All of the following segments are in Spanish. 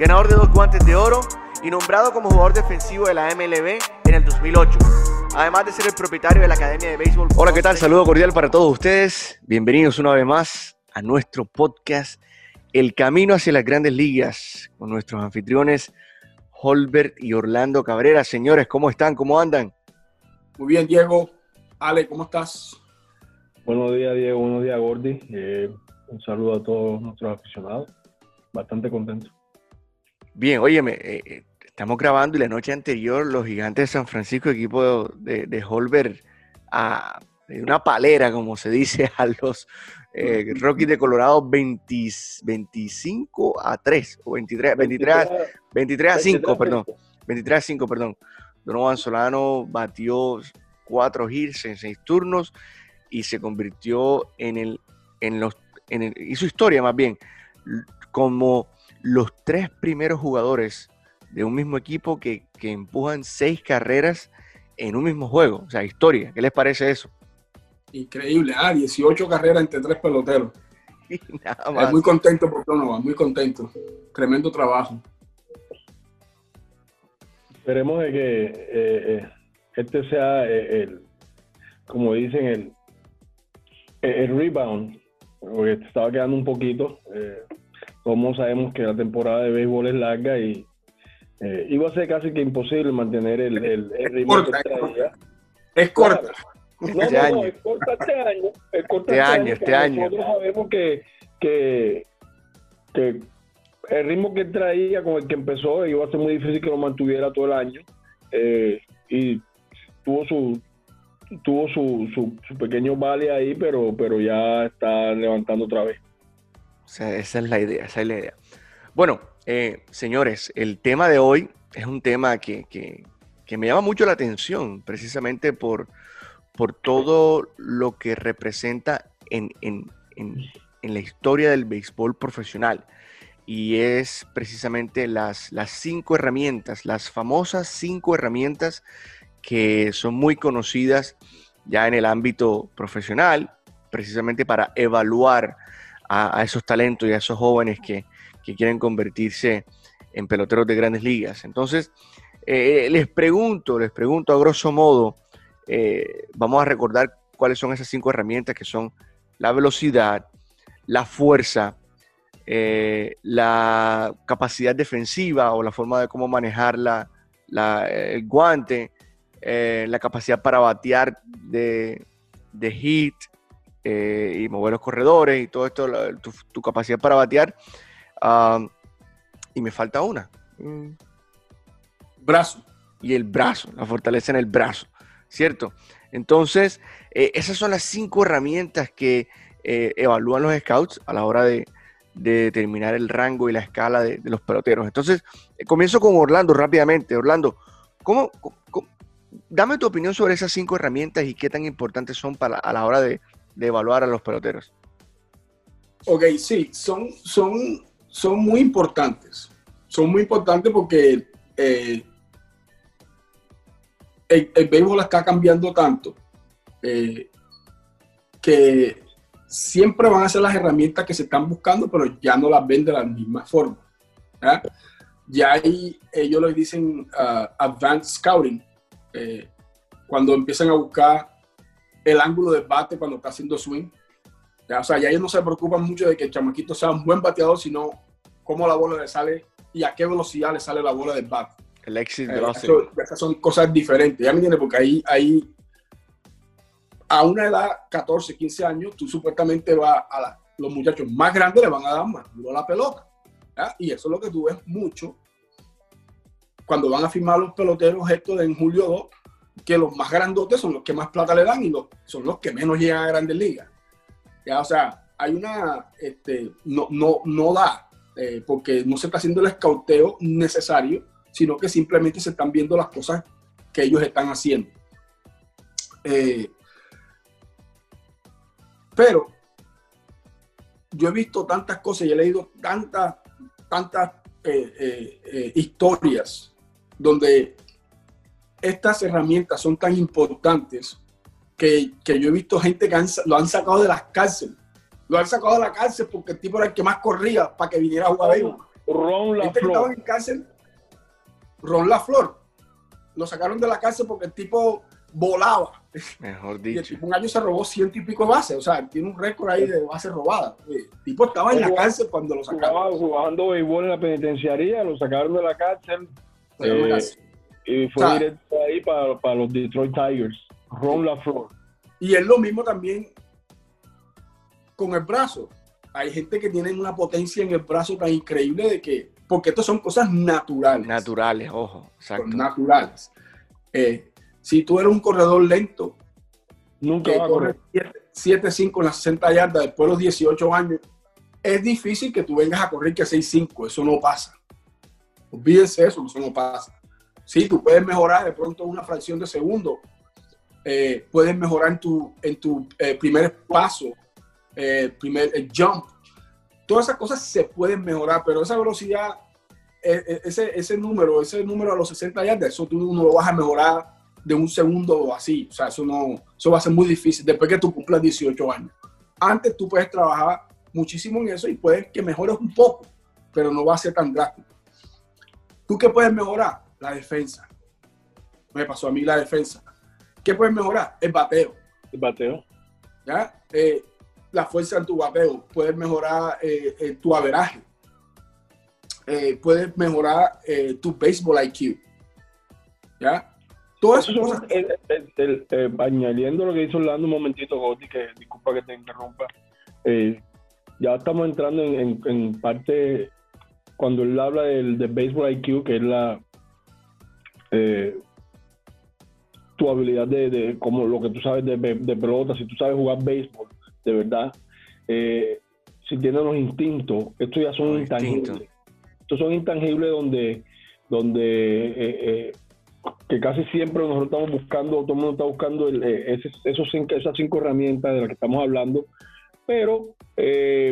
ganador de dos guantes de oro y nombrado como jugador defensivo de la MLB en el 2008. Además de ser el propietario de la Academia de Béisbol. Hola, ¿qué tal? Saludo cordial para todos ustedes. Bienvenidos una vez más a nuestro podcast El Camino hacia las Grandes Ligas con nuestros anfitriones Holbert y Orlando Cabrera. Señores, ¿cómo están? ¿Cómo andan? Muy bien, Diego. Ale, ¿cómo estás? Buenos días, Diego. Buenos días, Gordy. Eh, un saludo a todos nuestros aficionados. Bastante contento. Bien, óyeme, eh, eh, estamos grabando y la noche anterior los gigantes de San Francisco, equipo de, de Holbert, a de una palera, como se dice, a los eh, Rockies de Colorado 20 25 a 3 o 23, 23, a, 23 a 5, perdón. 23 a 5, perdón. Donovan Solano batió cuatro hits en seis turnos y se convirtió en el, en los, en el, hizo historia más bien, como los tres primeros jugadores de un mismo equipo que, que empujan seis carreras en un mismo juego. O sea, historia. ¿Qué les parece eso? Increíble, ah, 18 carreras entre tres peloteros. Nada más. Muy contento por Donovan, muy contento. Tremendo trabajo. Esperemos de que eh, eh, este sea eh, el, como dicen, el, el rebound, porque estaba quedando un poquito. Como sabemos que la temporada de béisbol es larga y eh, iba a ser casi que imposible mantener el, el, el ritmo corta, que traía. Es corta. No, este no, año. no, es corta este año. Es corta este, año, este año. Nosotros sabemos que, que, que el ritmo que traía con el que empezó iba a ser muy difícil que lo mantuviera todo el año. Eh, y tuvo su tuvo su, su, su, pequeño vale ahí, pero, pero ya está levantando otra vez. Esa es la idea, esa es la idea. Bueno, eh, señores, el tema de hoy es un tema que, que, que me llama mucho la atención, precisamente por, por todo lo que representa en, en, en, en, la historia del béisbol profesional. Y es precisamente las, las cinco herramientas, las famosas cinco herramientas que son muy conocidas ya en el ámbito profesional, precisamente para evaluar a, esos talentos y a esos jóvenes que, que, quieren convertirse en peloteros de grandes ligas. Entonces, eh, les pregunto, les pregunto a grosso modo, eh, vamos a recordar cuáles son esas cinco herramientas que son la velocidad, la fuerza, eh, la capacidad defensiva o la forma de cómo manejar la, la, el guante, la capacidad para batear de, de hit eh, y mover los corredores y todo esto, la, tu, tu, capacidad para batear. Uh, y me falta una. Mm. Brazo. Y el brazo, la fortaleza en el brazo, ¿cierto? Entonces, eh, esas son las cinco herramientas que eh, evalúan los scouts a la hora de, de, determinar el rango y la escala de, de los peloteros. Entonces, eh, comienzo con Orlando rápidamente. Orlando, ¿cómo, cómo, dame tu opinión sobre esas cinco herramientas y qué tan importantes son para, a la hora de, de evaluar a los peloteros. Ok, sí, son, son, son muy importantes. Son muy importantes porque eh, el, béisbol está cambiando tanto eh, que siempre van a ser las herramientas que se están buscando, pero ya no las ven de la misma forma. ¿ya? Ya ahí ellos les dicen uh, advanced scouting, eh, cuando empiezan a buscar el ángulo de bate cuando está haciendo swing. Ya, o sea, ya ellos no se preocupan mucho de que el chamaquito sea un buen bateador, sino cómo la bola le sale y a qué velocidad le sale la bola del bate. El exit eh, eso, esas son cosas diferentes, ¿ya me entiendes? Porque ahí, ahí, a una edad, 14, 15 años, tú supuestamente vas a la, los muchachos más grandes le van a dar más duro la pelota. ¿ya? Y eso es lo que tú ves mucho cuando van a firmar los peloteros esto de en julio 2, que los más grandotes son los que más plata le dan y son los que menos llegan a grandes ligas. Ya, o sea, hay una, este, no, no, no da, eh, porque no se está haciendo el escauteo necesario sino que simplemente se están viendo las cosas que ellos están haciendo. Eh, pero yo he visto tantas cosas y he leído tantas, tantas eh, historias donde estas herramientas son tan importantes que, que yo he visto gente que lo han sacado de las cárceles. Lo han sacado de la cárcel porque el tipo era el que más corría para que viniera a jugar Ron La Flor. estaba en cárcel, Ron La Flor. Lo sacaron de la cárcel porque el tipo volaba. Mejor dicho. un año se robó ciento y pico bases. O sea, tiene un récord ahí de bases robadas. El tipo estaba en la cárcel cuando lo sacaron. jugando béisbol en la penitenciaría, lo sacaron de la cárcel. Eh, y fue directo ahí para, para, los Detroit Tigers. Ron LaFleur. Y es lo mismo también con el brazo. Hay gente que tiene una potencia en el brazo tan increíble de que, porque estas son cosas naturales. Naturales, ojo, exacto. Naturales. Eh, si tú eres un corredor lento, nunca va a correr 7-5 en las 60 yardas después de los 18 años, es difícil que tú vengas a correr que 6-5, eso no pasa. Olvídense eso, eso no pasa. Sí, tú puedes mejorar de pronto una fracción de segundo, eh, puedes mejorar en tu, en tu eh, primer paso, eh, primer jump. Todas esas cosas se pueden mejorar, pero esa velocidad, ese, ese número, ese número a los 60 yardas, eso tú no lo vas a mejorar de un segundo o así. O sea, eso, no, eso va a ser muy difícil después que tú cumplas 18 años. Antes tú puedes trabajar muchísimo en eso y puedes que mejores un poco, pero no va a ser tan drástico. ¿Tú qué puedes mejorar? La defensa. Me pasó a mí la defensa. ¿Qué puedes mejorar? El bateo. El bateo. ¿Ya? Eh, la fuerza en tu bateo. Puedes mejorar eh, eh, tu averaje. puedes mejorar tu baseball IQ. ¿Ya? Todas esas cosas. añadiendo lo que hizo Orlando un momentito, Gotti, que disculpa que te interrumpa. ya estamos entrando en, parte cuando él habla del, del baseball IQ, que es la tu habilidad de, como lo que tú sabes de, pelota, si tú sabes jugar béisbol, de verdad, eh, si tienes los instintos, estos ya son intangibles. Estos son intangibles donde, donde eh, eh, que casi siempre nosotros estamos buscando, todo el mundo está buscando esos cinco, esas cinco herramientas de las que estamos hablando, pero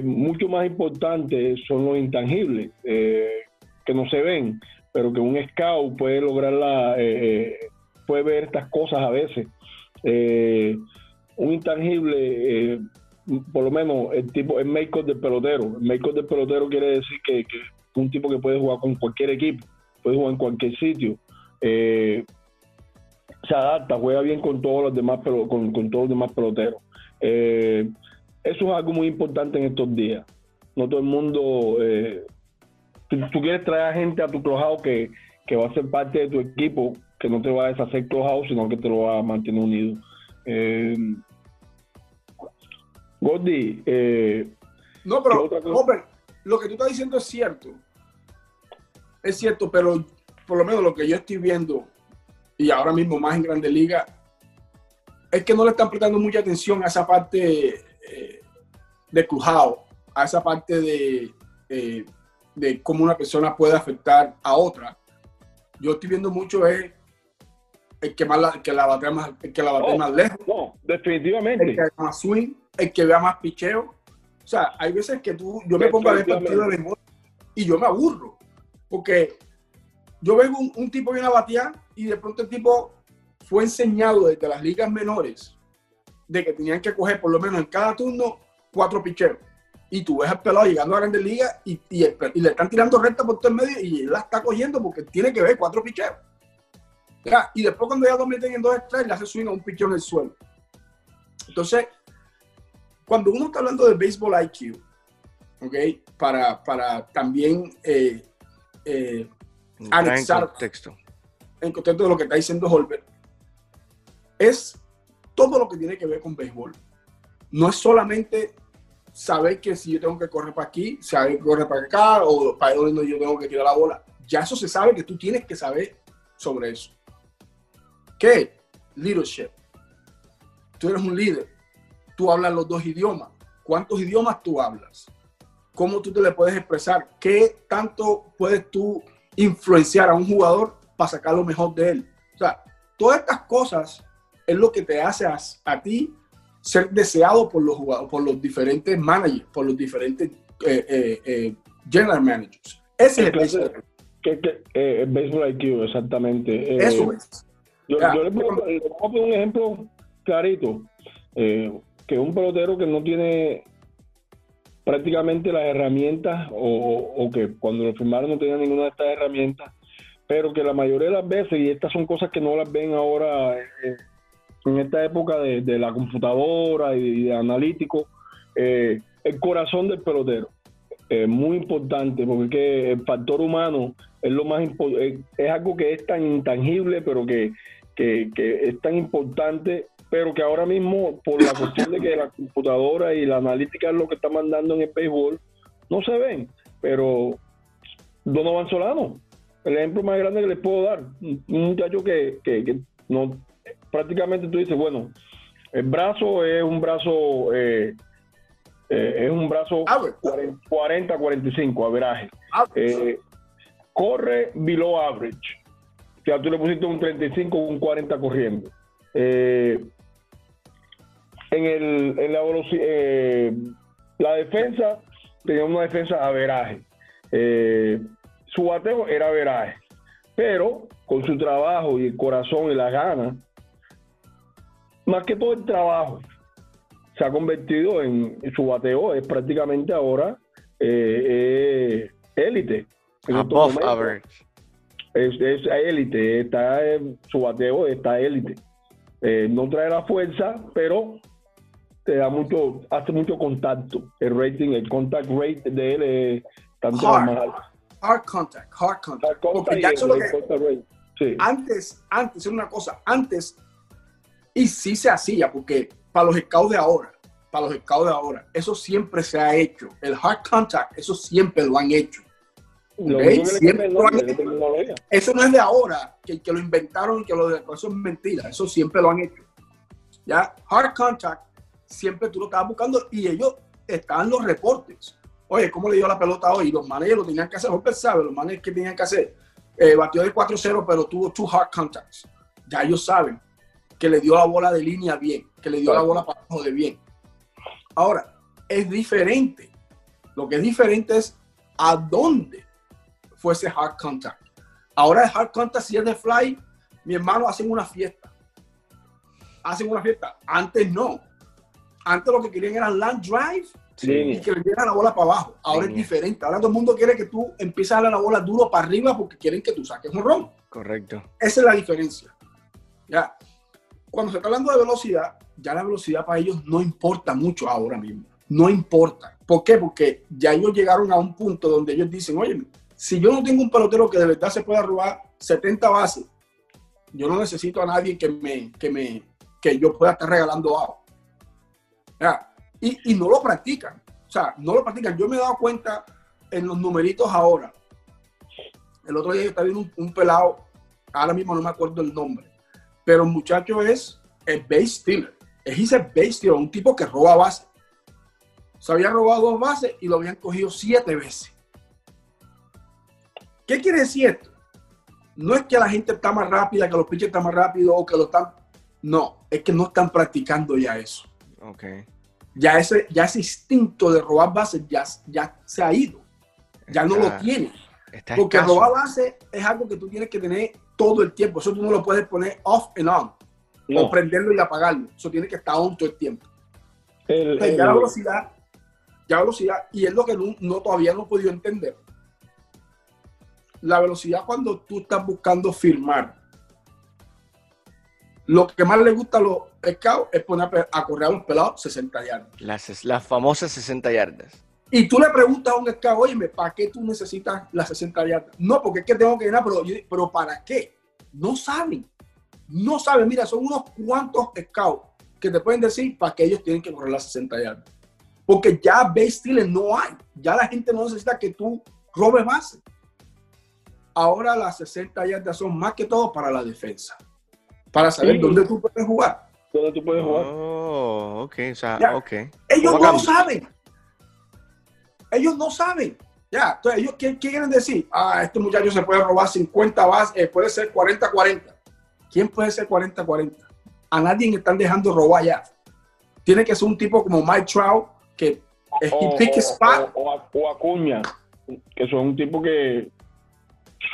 mucho más importante son los intangibles, que no se ven, pero que un scout puede lograr la puede ver estas cosas a veces. Eh, un intangible, eh, por lo menos el tipo, el make-up del pelotero. El make-up del pelotero quiere decir que, es un tipo que puede jugar con cualquier equipo, puede jugar en cualquier sitio. Eh, se adapta, juega bien con todos los demás, pero con, todos los demás peloteros. eso es algo muy importante en estos días. No todo el mundo. Tú, quieres traer a gente a tu crojado que, que va a ser parte de tu equipo que no te va a deshacer close sino que te lo va a mantener unido. Eh, Gordy, eh, no, pero lo que tú estás diciendo es cierto. Es cierto, pero por lo menos lo que yo estoy viendo, y ahora mismo más en Grande Liga, es que no le están prestando mucha atención a esa parte eh, de crujado, a esa parte de, eh, de cómo una persona puede afectar a otra. Yo estoy viendo mucho es el que, más la, que la batea más, el que la batea más lejos. No, definitivamente. El que haga más swing, el que vea más picheo. O sea, hay veces que tú, yo me pongo a ver partido de béisbol y yo me aburro. Porque yo veo un, un tipo viene a batear y de pronto el tipo fue enseñado desde las ligas menores de que tenían que coger por lo menos en cada turno cuatro picheos. Y tú ves al pelado llegando a grandes ligas y, y, y, le están tirando recta por todo el medio y él la está cogiendo porque tiene que ver cuatro picheos y después cuando ya meten en dos strikes, le hace swing a un pichón en el suelo. Entonces, cuando uno está hablando de baseball IQ, ¿ok? Para, para también eh, eh, anexar en contexto. en contexto de lo que está diciendo Holbert, es todo lo que tiene que ver con béisbol. No es solamente saber que si yo tengo que correr para aquí, saber que correr para acá o para donde yo tengo que tirar la bola. Ya eso se sabe que tú tienes que saber sobre eso. ¿Qué? Leadership. Tú eres un líder. Tú hablas los dos idiomas. ¿Cuántos idiomas tú hablas? ¿Cómo tú te le puedes expresar? ¿Qué tanto puedes tú influenciar a un jugador para sacar lo mejor de él. O sea, todas estas cosas es lo que te hace a, ti ser deseado por los jugadores, por los diferentes managers, por los diferentes eh, eh, eh, general managers. Ese es el que, que, eh, baseball IQ, exactamente. Eso es. Yo, le, pongo, poner un ejemplo clarito, que un pelotero que no tiene prácticamente las herramientas o, que cuando lo firmaron no tenía ninguna de estas herramientas, pero que la mayoría de las veces, y estas son cosas que no las ven ahora en esta época de, la computadora y de, analítico, eh, el corazón del pelotero. es muy importante porque el factor humano es lo más es algo que es tan intangible pero que, que, que es tan importante pero que ahora mismo, por la cuestión de que la computadora y la analítica es lo que está mandando en el béisbol, no se ven. Pero Donovan Solano, el ejemplo más grande que les puedo dar, un muchacho que, que, no prácticamente tú dices, bueno, el brazo es un brazo eh, eh, es un brazo 40 45 averaje. Eh, corre below average. O sea, tú le pusiste un 35 un 40 corriendo. Eh, en, el, en la, eh, la defensa tenía una defensa a veraje. Eh, su bateo era veraje. Pero con su trabajo y el corazón y la gana, más que todo el trabajo, se ha convertido en, su bateo, es prácticamente ahora eh, élite. Above average. Es, élite, está, su bateo está élite. no trae la fuerza, pero te da mucho, hace mucho contacto. El rating, el contact rate de él es tanto hard, hard contact, hard contact. Antes, antes, es una cosa, antes, y sí se hacía, porque para los scouts de ahora, para los scouts de ahora, eso siempre se ha hecho. El hard contact, eso siempre lo han hecho. Eso no es de ahora, que, que lo inventaron y que lo de eso es mentira. Eso siempre lo han hecho. Ya, hard contact siempre tú lo estabas buscando y ellos estaban los reportes. Oye, ¿cómo le dio la pelota hoy? Los managers lo tenían que hacer. Hopper sabe, los managers que tenían que hacer. Eh, batió de 4-0, pero tuvo two hard contacts. Ya ellos saben que le dio la bola de línea bien, que le dio la bola para abajo de bien. Ahora, es diferente. Lo que es diferente es a dónde fue ese hard contact. Ahora el hard contact, si es de fly, mi hermano hacen una fiesta. Hacen una fiesta. Antes no antes lo que querían era land drive y que le dieran la bola para abajo. Ahora es diferente. Ahora todo el mundo quiere que tú empieces a darle la bola duro para arriba porque quieren que tú saques un ron. Correcto. Esa es la diferencia. Ya. Cuando se está hablando de velocidad, ya la velocidad para ellos no importa mucho ahora mismo. No importa. ¿Por qué? Porque ya ellos llegaron a un punto donde ellos dicen, oye, si yo no tengo un pelotero que de verdad se pueda robar 70 bases, yo no necesito a nadie que me, que me, que yo pueda estar regalando abajo. Y, no lo practican. O sea, no lo practican. Yo me he dado cuenta en los numeritos ahora. El otro día yo estaba viendo un, pelado, ahora mismo no me acuerdo el nombre, pero el muchacho es el base stealer. Es el base stealer, un tipo que roba bases. Se había robado dos bases y lo habían cogido siete veces. ¿Qué quiere decir esto? No es que la gente está más rápida, que los pitchers están más rápidos o que lo están. No, es que no están practicando ya eso. Okay. Ya ese, ya ese instinto de robar bases ya, ya se ha ido. Ya no lo tiene. Porque robar bases es algo que tú tienes que tener todo el tiempo. Eso tú no lo puedes poner off and on. O prenderlo y apagarlo. Eso tiene que estar on todo el tiempo. ya la velocidad, ya velocidad, y es lo que no, todavía no he podido entender. La velocidad cuando tú estás buscando firmar lo que más le gusta a los scouts es poner a correr a los pelados 60 yardas. Las, las famosas 60 yardas. Y tú le preguntas a un scout, oye, ¿para qué tú necesitas las 60 yardas? No, porque es que tengo que llenar, pero, pero ¿para qué? No saben. No saben. Mira, son unos cuantos scouts que te pueden decir para qué ellos tienen que correr las 60 yardas. Porque ya base stealing no hay. Ya la gente no necesita que tú robes base. Ahora las 60 yardas son más que todo para la defensa para saber dónde tú puedes jugar. ¿Dónde tú puedes jugar? Oh, ok, o sea, ok. Ellos no saben. Ellos no saben. Ya, entonces ellos, ¿qué, qué quieren decir? Ah, este muchacho se puede robar 50 bases, eh, puede ser 40-40. ¿Quién puede ser 40-40? A nadie están dejando robar ya. Tiene que ser un tipo como Mike Trout, que es O, pick o- spot. o- o- o Acuña, que son un tipo que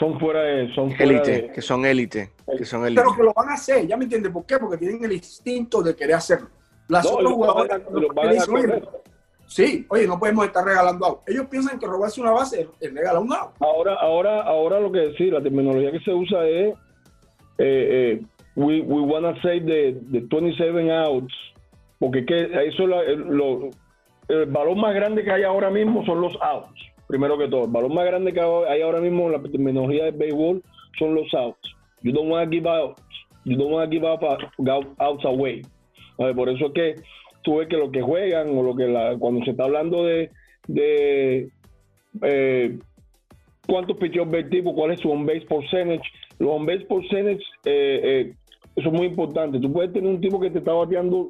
son fuera de. Son fuera Élite, de- que son élite, que son élite. pero que lo van a hacer, ¿ya me entiendes? ¿Por qué? Porque tienen el instinto de querer hacerlo. Las No, otros los van a- jugadores los van a dicen, "Oye, correr. Sí, oye, no podemos estar regalando out. Ellos piensan que robarse una base es regalar un out. Ahora, ahora, ahora lo que sí, la terminología que se usa es eh, eh, we, we wanna say the, the 27 outs, porque que eso la- el, lo- balón más grande que hay ahora mismo son los outs, primero que todo. El balón más grande que hay ahora mismo en la terminología del béisbol son los outs. You don't want to give out, you don't want to give up outs away. Por eso es que tú ves que lo que juegan o lo que la, cuando se está hablando de, de eh, cuántos picheos ve el tipo, cuál es su on-base percentage. Los on-base percentage, eh, eh, es muy importante. Tú puedes tener un tipo que te está bateando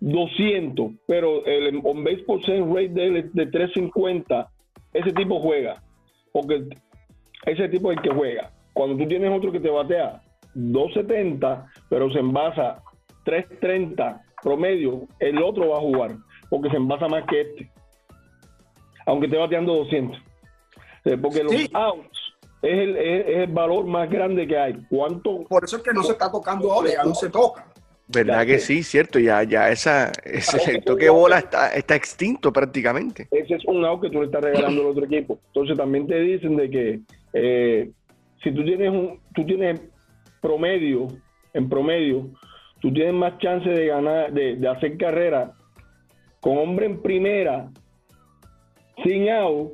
200, pero el on-base percentage rate de él es de 350. Ese tipo juega, porque ese tipo es el que juega. Cuando tú tienes otro que te batea 270, pero se envasa 330 promedio, el otro va a jugar, porque se envasa más que este. Aunque esté bateando 200. Eh, Porque los Sí. outs es el, es, es el valor más grande que hay. ¿Cuánto? Por eso es que no se está tocando ahora, ya no se toca. ¿Verdad que sí? Cierto, ya, ya esa, ese el toque de bola está, está extinto prácticamente. Ese es un out que tú le estás regalando al otro equipo. Entonces también te dicen de que eh, si tú tienes un, tú tienes promedio, en promedio, tú tienes más chance de ganar, de, hacer carrera con hombre en primera sin out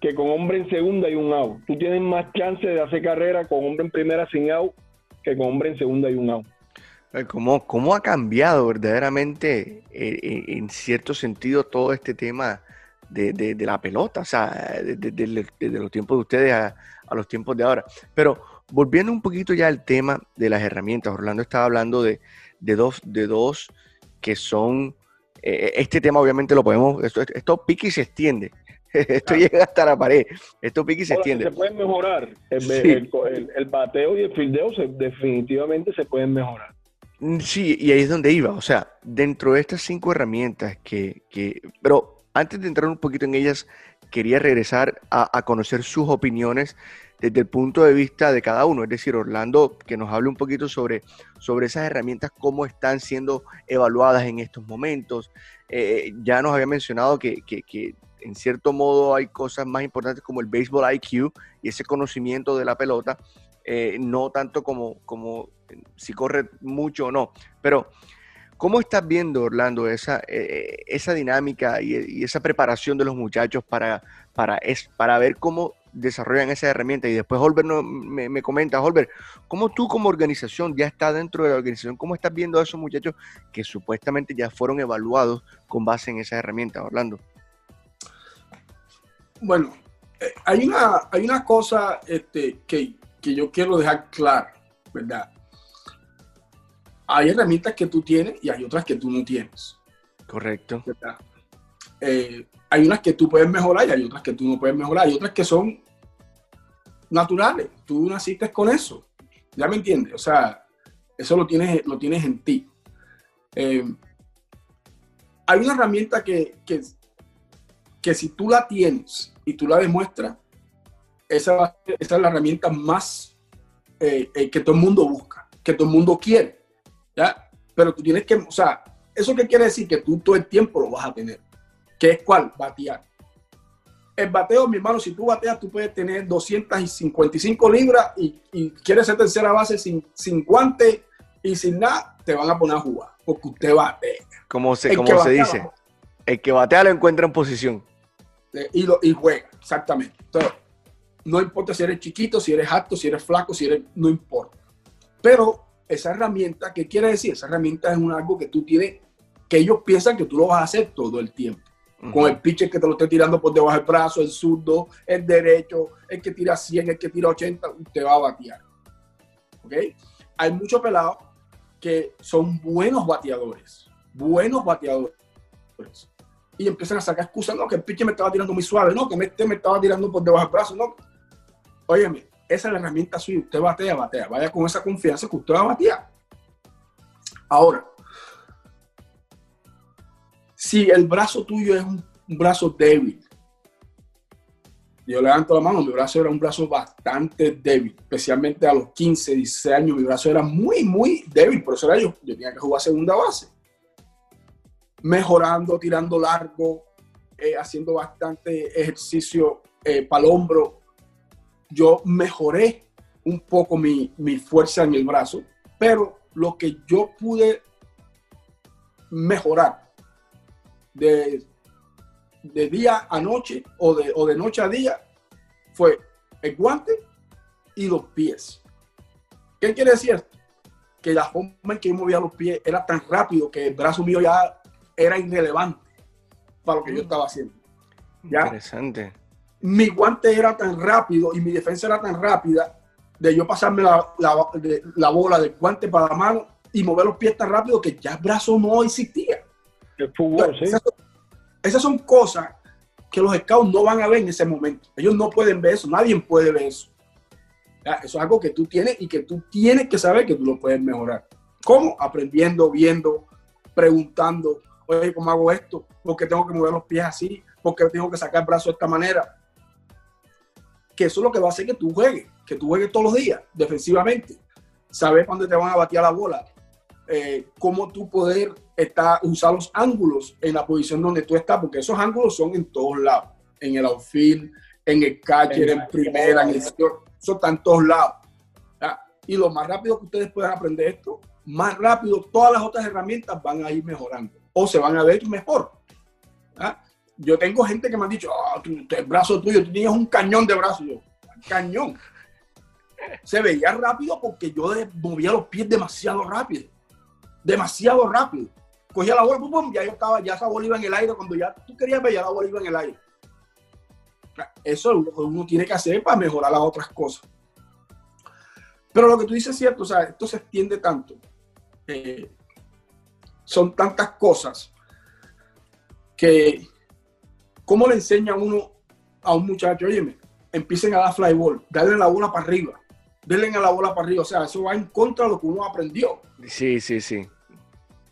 que con hombre en segunda y un out. Tú tienes más chance de hacer carrera con hombre en primera sin out que con hombre en segunda y un out. ¿Cómo, cómo ha cambiado verdaderamente eh, eh, en cierto sentido todo este tema de, la pelota? O sea, desde de, los tiempos de ustedes a los tiempos de ahora. Pero volviendo un poquito ya al tema de las herramientas, Orlando estaba hablando de, de dos, de dos que son, eh, este tema obviamente lo podemos, esto, esto pica y se extiende. Esto llega hasta la pared. Esto pica y se Ahora, extiende. se pueden mejorar. El, Sí. el- el- el bateo y el fildeo se- definitivamente se pueden mejorar. Mm, Sí, y ahí es donde iba. O sea, dentro de estas cinco herramientas que, que- pero antes de entrar un poquito en ellas, quería regresar a, a conocer sus opiniones desde el punto de vista de cada uno. Es decir, Orlando, que nos hable un poquito sobre, sobre esas herramientas, cómo están siendo evaluadas en estos momentos. Eh, ya nos había mencionado que, que- en cierto modo hay cosas más importantes como el baseball IQ y ese conocimiento de la pelota, eh, no tanto como, como eh, si corre mucho o no. Pero, ¿cómo estás viendo, Orlando, esa, eh, esa dinámica y, y esa preparación de los muchachos para, para, es, para ver cómo desarrollan esa herramienta? Y después Holber no- me, me comenta, Holber, ¿cómo tú como organización, ya está dentro de la organización, cómo estás viendo a esos muchachos que supuestamente ya fueron evaluados con base en esa herramienta, Orlando? Bueno, eh, hay, una, hay una cosa este, que, que yo quiero dejar clara, ¿verdad? Hay herramientas que tú tienes y hay otras que tú no tienes, Correcto. ¿verdad? Eh, hay unas que tú puedes mejorar y hay otras que tú no puedes mejorar. Hay otras que son naturales. Tú naciste con eso. ¿Ya me entiendes? O sea, eso lo tienes, lo tienes en ti. Eh, hay una herramienta que, que, que si tú la tienes y tú la demuestras, esa, es la herramienta más eh, eh, que todo el mundo busca, que todo el mundo quiere. ¿ya? Pero tú tienes que, o sea, ¿eso qué quiere decir? Que tú todo el tiempo lo vas a tener. ¿Qué es cuál? Batear. El bateo, mi hermano, si tú bateas, tú puedes tener 255 libras y, y quieres ser tercera base sin, sin guante y sin nada, te van a poner a jugar, porque usted batea. Como se, El como se dice, el que batea lo encuentra en posición. Eh, y, lo, y juega, exactamente. Entonces, no importa si eres chiquito, si eres alto, si eres flaco, si eres, no importa. Pero esa herramienta, ¿qué quiere decir? Esa herramienta es un algo que tú tienes, que ellos piensan que tú lo vas a hacer todo el tiempo. Con el pitcher que te lo esté tirando por debajo del brazo, el zurdo, el derecho, el que tira 100, el que tira 80, usted va a batear. ¿Ok? Hay muchos pelados que son buenos bateadores, buenos bateadores, y empiezan a sacar excusas, no, que el pitcher me estaba tirando muy suave, no, que este me estaba tirando por debajo del brazo, no. Óyeme, esa es la herramienta suya, usted batea, batea, vaya con esa confianza que usted va a batear. Ahora, si el brazo tuyo es un, brazo débil, yo levanto la mano, mi brazo era un brazo bastante débil, especialmente a los 15, 16 años, mi brazo era muy, muy débil, por eso era yo, yo tenía que jugar segunda base. Mejorando, tirando largo, eh, haciendo bastante ejercicio eh, para el hombro, yo mejoré un poco mi, mi fuerza en el brazo, pero lo que yo pude mejorar de, de día a noche o de, o de noche a día fue el guante y los pies. ¿Qué quiere decir esto? Que la forma en que yo movía los pies era tan rápido que el brazo mío ya era irrelevante para lo que yo mm. estaba haciendo. ¿Ya? Interesante. Mi guante era tan rápido y mi defensa era tan rápida de yo pasarme la, la, la bola del guante para la mano y mover los pies tan rápido que ya el brazo no existía. El fútbol, sí. Esas, son cosas que los scouts no van a ver en ese momento. Ellos no pueden ver eso, nadie puede ver eso. Eso es algo que tú tienes y que tú tienes que saber que tú lo puedes mejorar. ¿Cómo? Aprendiendo, viendo, preguntando, oye, ¿cómo hago esto? ¿Por qué tengo que mover los pies así? ¿Por qué tengo que sacar el brazo de esta manera? Que eso es lo que va a hacer que tú juegues, que tú juegues todos los días, defensivamente. Saber cuándo te van a batear la bola, eh, cómo tú poder estar, usar los ángulos en la posición donde tú estás, porque esos ángulos son en todos lados, en el outfield, en el catcher, en primera, en el eso está en todos lados. Y lo más rápido que ustedes puedan aprender esto, más rápido todas las otras herramientas van a ir mejorando o se van a ver mejor. Yo tengo gente que me ha dicho, oh, el brazo tuyo, tú tenías un cañón de brazo. Yo, cañón. Se veía rápido porque yo movía los pies demasiado rápido demasiado rápido. Cogía la bola, pum, ya yo estaba, ya esa bola iba en el aire. Cuando ya tú querías ver, la bola iba en el aire. Eso es lo que uno tiene que hacer para mejorar las otras cosas. Pero lo que tú dices es cierto, o sea, esto se extiende tanto. Eh, son tantas cosas que, ¿cómo le enseña uno a un muchacho? Oye, empiecen a dar fly ball, darle la bola para arriba, denle a la bola para arriba. O sea, eso va en contra de lo que uno aprendió. Sí, sí, sí.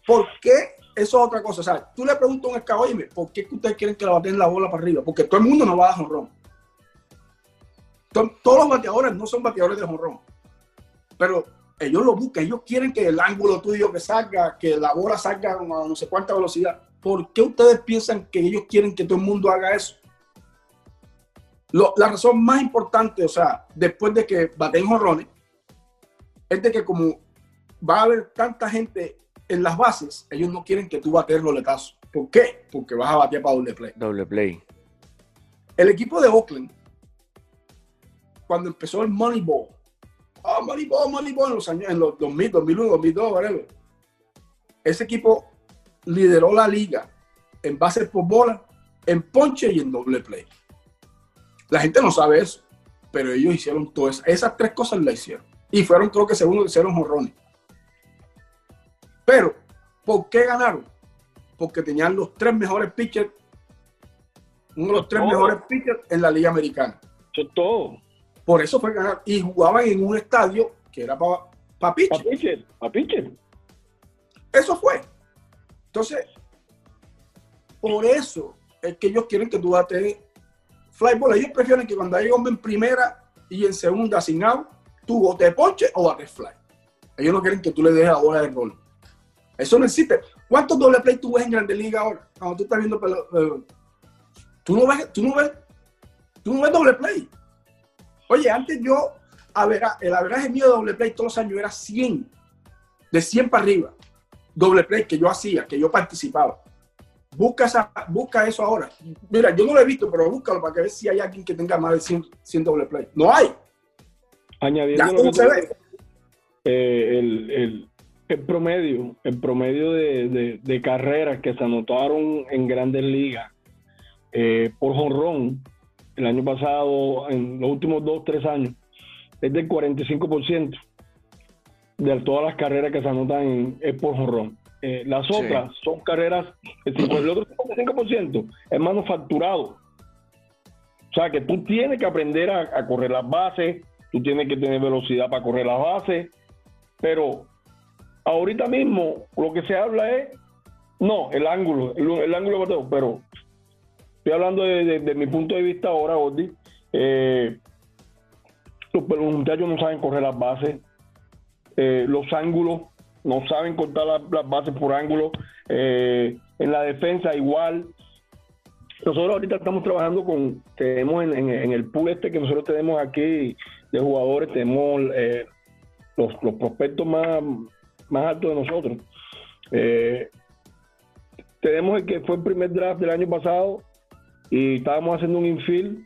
¿Por qué? Eso es otra cosa. O sea, tú le preguntas a un escabo, oye, ¿por qué ustedes quieren que la baten la bola para arriba? Porque todo el mundo no va a dar jonrón. Todos los bateadores no son bateadores de jonrón. Pero ellos lo buscan, ellos quieren que el ángulo tuyo que salga, que la bola salga a no sé cuánta velocidad. ¿Por qué ustedes piensan que ellos quieren que todo el mundo haga eso? la razón más importante, o sea, después de que baten jonrones, es de que como va a haber tanta gente en las bases, ellos no quieren que tú batees letazos. ¿Por qué? Porque vas a batear para doble play. Doble play. El equipo de Oakland, cuando empezó el Moneyball, oh, Moneyball, Moneyball en los años, en los 2000, 2001, 2002, whatever. Ese equipo lideró la liga en bases por bola, en ponche y en doble play. La gente no sabe eso, pero ellos hicieron todas esas, esas tres cosas, la hicieron. Y fueron, creo que, segundo, hicieron jorrones. Pero, ¿por qué ganaron? Porque tenían los tres mejores pitchers, uno de los tres mejores pitchers en la Liga Americana. Eso es todo. Por eso fue ganar. Y jugaban en un estadio que era para pa pitcher. Para pitcher, Eso fue. Entonces, por eso es que ellos quieren que tú bates fly ball. Ellos prefieren que cuando hay hombre en primera y en segunda sin out, tú botes ponche o bates fly. Ellos no quieren que tú le dejes la bola de gol. Eso no existe. ¿Cuántos doble play tú ves en Grande Liga ahora? Cuando tú estás viendo. Eh, tú no ves, tú no ves, tú no ves doble play. Oye, antes yo, a ver, el averaje mío de doble play todos los años era 100. De 100 para arriba. Doble play que yo hacía, que yo participaba. Busca, esa, busca eso ahora. Mira, yo no lo he visto, pero búscalo para que veas si hay alguien que tenga más de 100, 100 doble play. No hay. Añadiendo ya, se ve? Eh, el, el, el promedio, el promedio de, carreras que se anotaron en grandes ligas eh, por jonrón el año pasado, en los últimos dos, tres años, es del 45% de todas las carreras que se anotan es por jonrón. Eh, las otras son carreras, el, el otro 55% es manufacturado. O sea que tú tienes que aprender a, correr las bases, tú tienes que tener velocidad para correr las bases, pero ahorita mismo lo que se habla es, no, el ángulo, el, ángulo de bateo, pero estoy hablando de, mi punto de vista ahora, Odi, eh, los, muchachos no saben correr las bases, eh, los ángulos, no saben cortar las, bases por ángulo, eh, en la defensa igual, nosotros ahorita estamos trabajando con, tenemos en, el pool este que nosotros tenemos aquí de jugadores, tenemos eh, los, prospectos más, más altos de nosotros. Eh, tenemos el que fue el primer draft del año pasado y estábamos haciendo un infield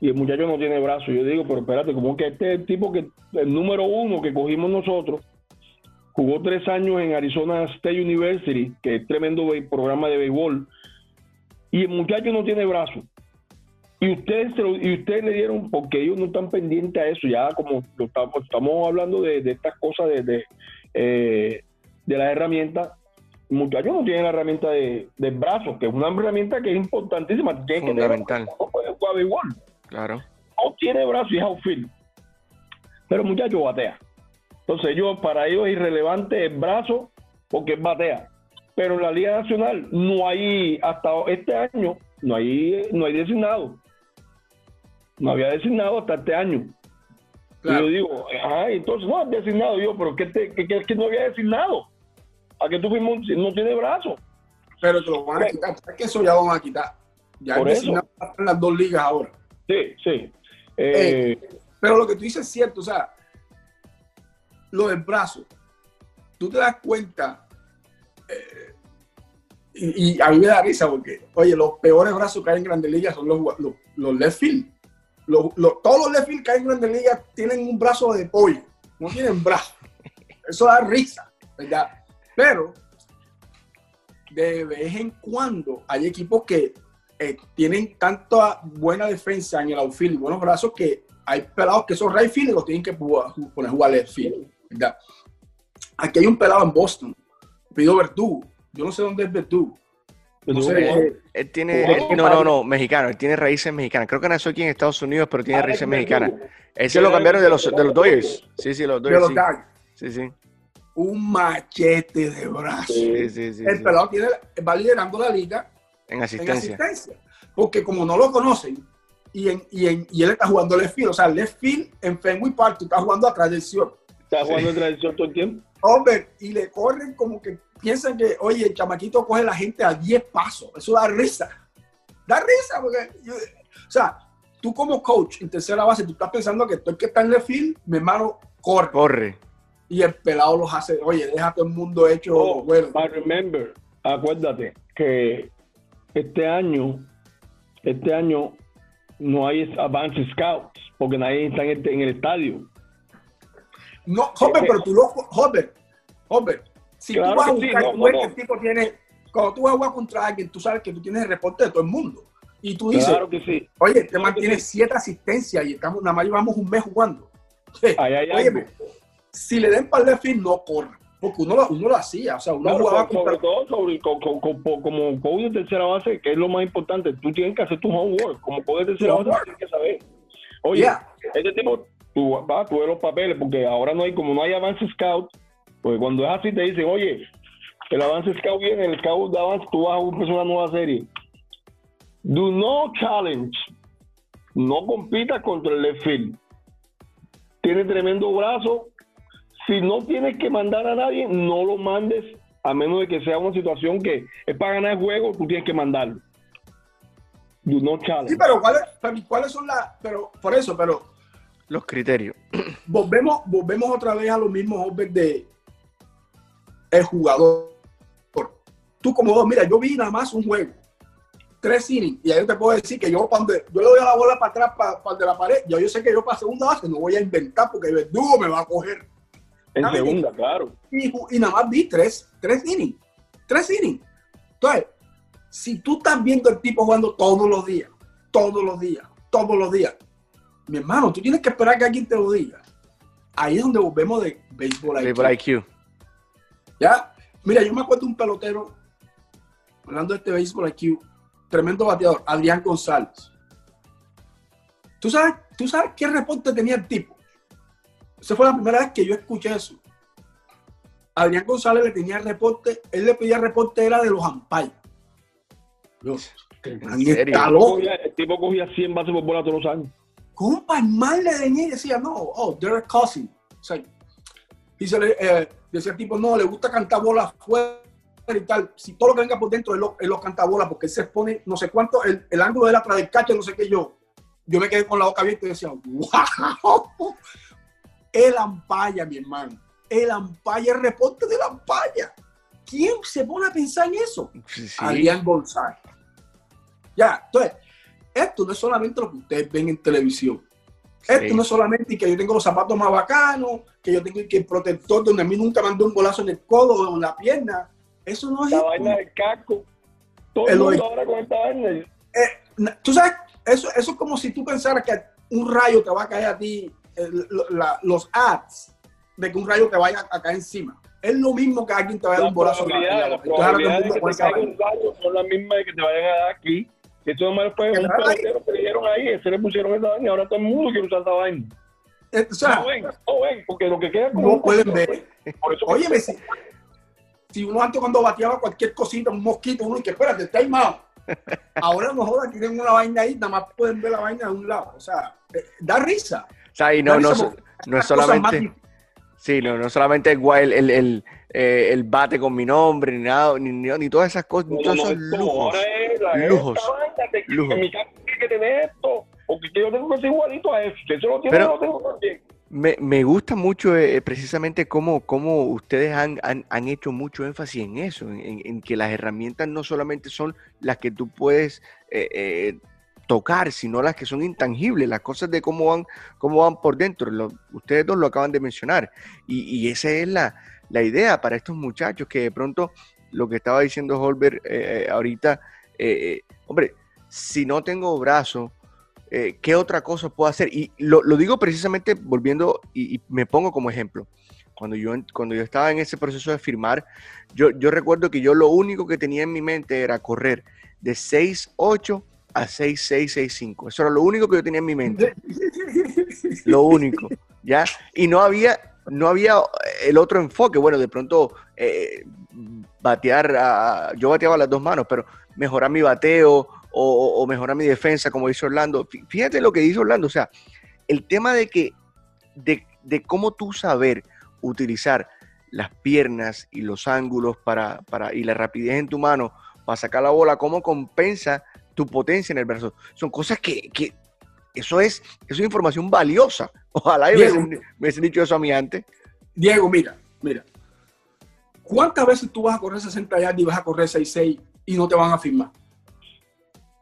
y el muchacho no tiene brazo. Yo digo, pero espérate, como que este es el tipo que, el número uno que cogimos nosotros, jugó tres años en Arizona State University, que es tremendo programa de béisbol y el muchacho no tiene brazo. Y ustedes, y ustedes le dieron, porque ellos no están pendientes a eso, ya como estamos, hablando de, estas cosas de, eh, de las herramientas, el muchacho no tiene la herramienta de, brazo, que es una herramienta que es importantísima. Fundamental. Que no puede jugar igual. Claro. No tiene brazo y es outfield. Pero el muchacho batea. Entonces, yo, para ellos es irrelevante el brazo porque batea pero en la Liga Nacional no hay, hasta este año, no hay, no hay designado. No había designado hasta este año. Y yo digo, ajá, entonces no, designado yo, pero ¿qué, que no había designado? ¿A que tú mismo no tiene brazo? Pero te lo van a quitar, es que eso ya lo van a quitar. Ya Por designado en las dos ligas ahora. Sí, sí. Eh, eh, pero lo que tú dices es cierto, o sea, lo del brazo, tú te das cuenta eh, y, a mí me da risa porque, oye, los peores brazos que hay en Grandes Ligas son los, los, los left field. Todos los left field que hay en Grandes Ligas tienen un brazo de pollo, no tienen brazo. Eso da risa, ¿verdad? Pero de vez en cuando hay equipos que eh, tienen tanta buena defensa en el outfield y buenos brazos que hay pelados que son right field y los tienen que poner a jugar left field, ¿verdad? Aquí hay un pelado en Boston, Pido Verdugo, yo no sé dónde es Betú. No sé, él, tiene, no, no, no, mexicano, él tiene raíces mexicanas. Creo que nació aquí en Estados Unidos, pero tiene ah, raíces mexicanas. Ese lo cambiaron de los, de los Dodgers. Sí, sí, los Dodgers. Sí. sí, Un machete de brazo. Sí, sí, sí. El pelado tiene, va liderando la liga en asistencia. en asistencia. Porque como no lo conocen, y, en, y, en, y él está jugando left field, o sea, left field en Fenway Park, tú estás jugando atrás del short. Está jugando atrás del short todo el tiempo. Hombre, y le corren como que piensan que, oye, el chamaquito coge a la gente a 10 pasos. Eso da risa. Da risa, porque, o sea, tú como coach en tercera base, tú estás pensando que tú el que está en el field, mi hermano, corre. Corre. Y el pelado los hace, oye, deja todo el mundo hecho. Oh, bueno. remember, acuérdate que este año, este año no hay advance scouts porque nadie está en el, en el estadio. No, Hopper, pero tú lo, Hopper, Hopper, si tú vas a buscar, el tipo tiene, cuando tú vas a jugar contra alguien, tú sabes que tú tienes el reporte de todo el mundo. Y tú dices, oye, este man tiene siete asistencias y estamos, nada más llevamos un mes jugando. oye, si le den para el fin, no corre. Porque uno lo, uno lo hacía, o sea, uno jugaba sobre, todo sobre, como, como coach de tercera base, que es lo más importante, tú tienes que hacer tu homework, como coach de tercera base tienes que saber. Oye, este tipo, tú vas, tú ves los papeles, porque ahora no hay, como no hay avance scout, porque cuando es así te dicen, oye, el avance scout viene, el scout de avance, tú vas a empezar una nueva serie. Do no challenge. No compita contra el left field. Tiene tremendo brazo. Si no tienes que mandar a nadie, no lo mandes, a menos de que sea una situación que es para ganar el juego, tú tienes que mandarlo. Do no challenge. Sí, pero ¿cuáles, ¿cuáles son las. Pero, por eso, pero. Los criterios. Volvemos, volvemos otra vez a los mismos hombres de, el jugador. Tú como dos, mira, yo vi nada más un juego, tres innings, y ahí te puedo decir que yo cuando yo le doy la bola para atrás, para, de la pared, ya yo sé que yo para segunda base no voy a inventar porque el verdugo me va a coger. En segunda, claro. Y, nada más vi tres, tres innings, tres innings. Entonces, si tú estás viendo el tipo jugando todos los días, todos los días, todos los días, mi hermano, tú tienes que esperar que alguien te lo diga. Ahí es donde volvemos de béisbol IQ. ¿Ya? Mira, yo me acuerdo de un pelotero, hablando de este béisbol aquí, tremendo bateador, Adrián González. ¿Tú sabes, ¿Tú sabes qué reporte tenía el tipo? Esa fue la primera vez que yo escuché eso. Adrián González le tenía reporte, él le pedía reporte, era de los ampayos. ¿En serio? El tipo cogía 100 bases por bola todos los años. Compa, el mal le venía y decía, no, oh, Derek Cousin. O sea, le, eh, decía el tipo, no, le gusta cantar bola afuera y tal. Si todo lo que venga por dentro, él lo, él lo canta bola porque él se expone, no sé cuánto, el, el ángulo de la atrás del cacho, no sé qué yo. Yo me quedé con la boca abierta y decía, wow. El ampaya, mi hermano. El ampaya, el reporte del ampaya. ¿Quién se pone a pensar en eso? Sí. Adrián González. Ya, entonces, esto no es solamente lo que ustedes ven en televisión. Esto Sí. no es solamente que yo tengo los zapatos más bacanos, que yo tengo que el protector donde a mí nunca mandó un golazo en el codo o en la pierna. Eso no es La vaina del casco. Todo El mundo ahora con esta vaina. Eh, tú sabes, eso, eso es como si tú pensaras que un rayo te va a caer a ti, la- los ads de que un rayo te vaya a caer encima. Es lo mismo que alguien te vaya a dar un la- la probabilidades, las probabilidades de que te caiga un rayo son las mismas de que te vayan a dar aquí. Eso nomás fue un pelotero que le dieron ahí, ese le pusieron esa vaina y ahora todo el mundo quiere usar esa vaina. Eh, o sea, No ven, no ven, porque lo que queda como no pueden ver. Por eso Óyeme, si, si uno antes cuando bateaba cualquier cosita, un mosquito, uno y que espérate, está ahimado. Ahora no jodan, tienen una vaina ahí, nada más pueden ver la vaina de un lado. O sea, eh, da risa. O sea, y no, no, no es más solamente, sí, no, no solamente el, el, el, eh, el bate con mi nombre, ni nada, ni, ni, ni todas esas cosas, ni No, todos no, esos lujos. es Lujos. vaina Lujos. en mi casa tiene que tener esto, porque yo tengo que ser igualito a eso. Si eso lo tiene, Pero- yo lo tengo también. Me, me gusta mucho eh, precisamente cómo, cómo ustedes han, han, han hecho mucho énfasis en eso, en, en- en que las herramientas no solamente son las que tú puedes eh, eh, tocar, sino las que son intangibles, las cosas de cómo van, cómo van por dentro. Lo- ustedes dos lo acaban de mencionar. Y, y esa es la, la idea para estos muchachos, que de pronto lo que estaba diciendo Holber eh, eh, ahorita, eh, eh, hombre, si no tengo brazo, eh, ¿qué otra cosa puedo hacer? Y lo, lo digo precisamente volviendo y, y me pongo como ejemplo. Cuando yo, cuando yo estaba en ese proceso de firmar, yo, yo recuerdo que yo lo único que tenía en mi mente era correr de 6'8 a 6'6'65. Eso era lo único que yo tenía en mi mente. Lo único. ¿Ya? Y no había, no había el otro enfoque. Bueno, de pronto eh, batear, yo bateaba las dos manos, pero mejorar mi bateo o, o- mejorar mi defensa, como dice Orlando. Fí- Fíjate lo que dice Orlando, o sea, el tema de que, de, de cómo tú saber utilizar las piernas y los ángulos para, para, y la rapidez en tu mano para sacar la bola, cómo compensa tu potencia en el brazo. Son cosas que eso es, eso es información valiosa. Ojalá me Diego. hubiesen, me hubiesen dicho eso a mí antes. Diego, mira, mira. ¿Cuántas veces tú vas a correr 60 yardas y vas a correr 6-6 y no te van a firmar?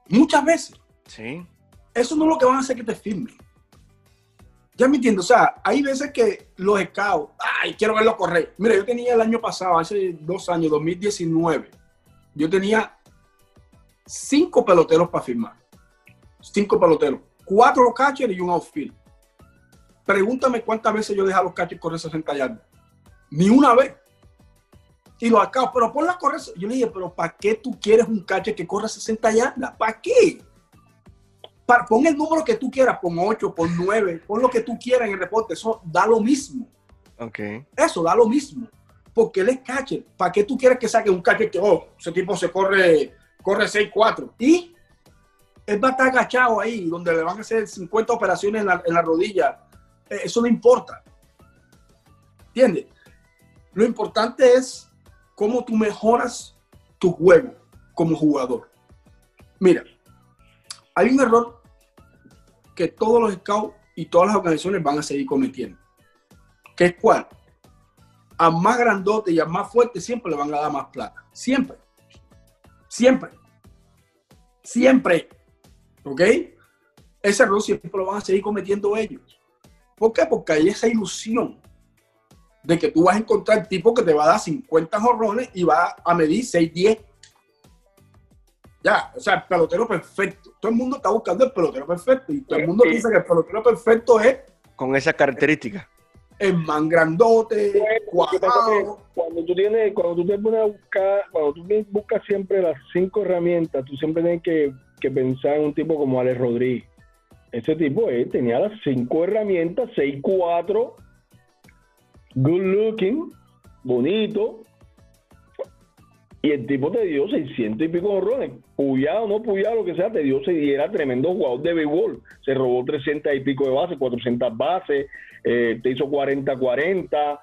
Muchas veces. Sí. Eso no es lo que van a hacer que te firmen. Ya me entiendo. O sea, hay veces que los scouts, ay, quiero verlo correr. Mira, yo tenía el año pasado, hace dos años, 2019, yo tenía cinco peloteros para firmar. Cinco peloteros. Cuatro catchers y un outfield. Pregúntame cuántas veces yo dejé a los catchers correr 60 yardas. Ni una vez. Y los scouts, pero ponla a correr. Yo le dije, pero ¿para qué tú quieres un catcher que corra 60 yardas? ¿Para qué? Para, pon el número que tú quieras, pon 8, pon 9, pon lo que tú quieras en el reporte. Eso da lo mismo. Ok. Eso da lo mismo. Porque él es catcher. ¿Para qué tú quieres que saque un catcher que, oh, ese tipo se corre, corre 6-4? Y él va a estar agachado ahí, donde le van a hacer 50 operaciones en la, rodilla. Eh, Eso no importa. ¿Entiendes? Lo importante es cómo tú mejoras tu juego como jugador. Mira, hay un error que todos los scouts y todas las organizaciones van a seguir cometiendo. ¿Qué es cuál? A más grandote y a más fuerte siempre le van a dar más plata. Siempre. Siempre. Siempre. ¿Ok? Ese error siempre lo van a seguir cometiendo ellos. ¿Por qué? Porque hay esa ilusión de que tú vas a encontrar el tipo que te va a dar 50 jorrones y va a medir 6'10. Ya, o sea, el pelotero perfecto. Todo el mundo está buscando el pelotero perfecto y todo el mundo Sí. piensa que el pelotero perfecto es Con esas características. es más grandote, cuando tú tienes, cuando tú te pones a buscar, cuando tú buscas siempre las cinco herramientas, tú siempre tienes que, pensar en un tipo como Alex Rodríguez. Ese tipo eh, tenía las cinco herramientas, 6'4, good looking, bonito, y el tipo te dio 600 y pico horrones. Puyado no puyado, lo que sea, te dio y era tremendo jugador de béisbol. Se robó 300 y pico de bases, 400 bases, eh, te hizo 40-40,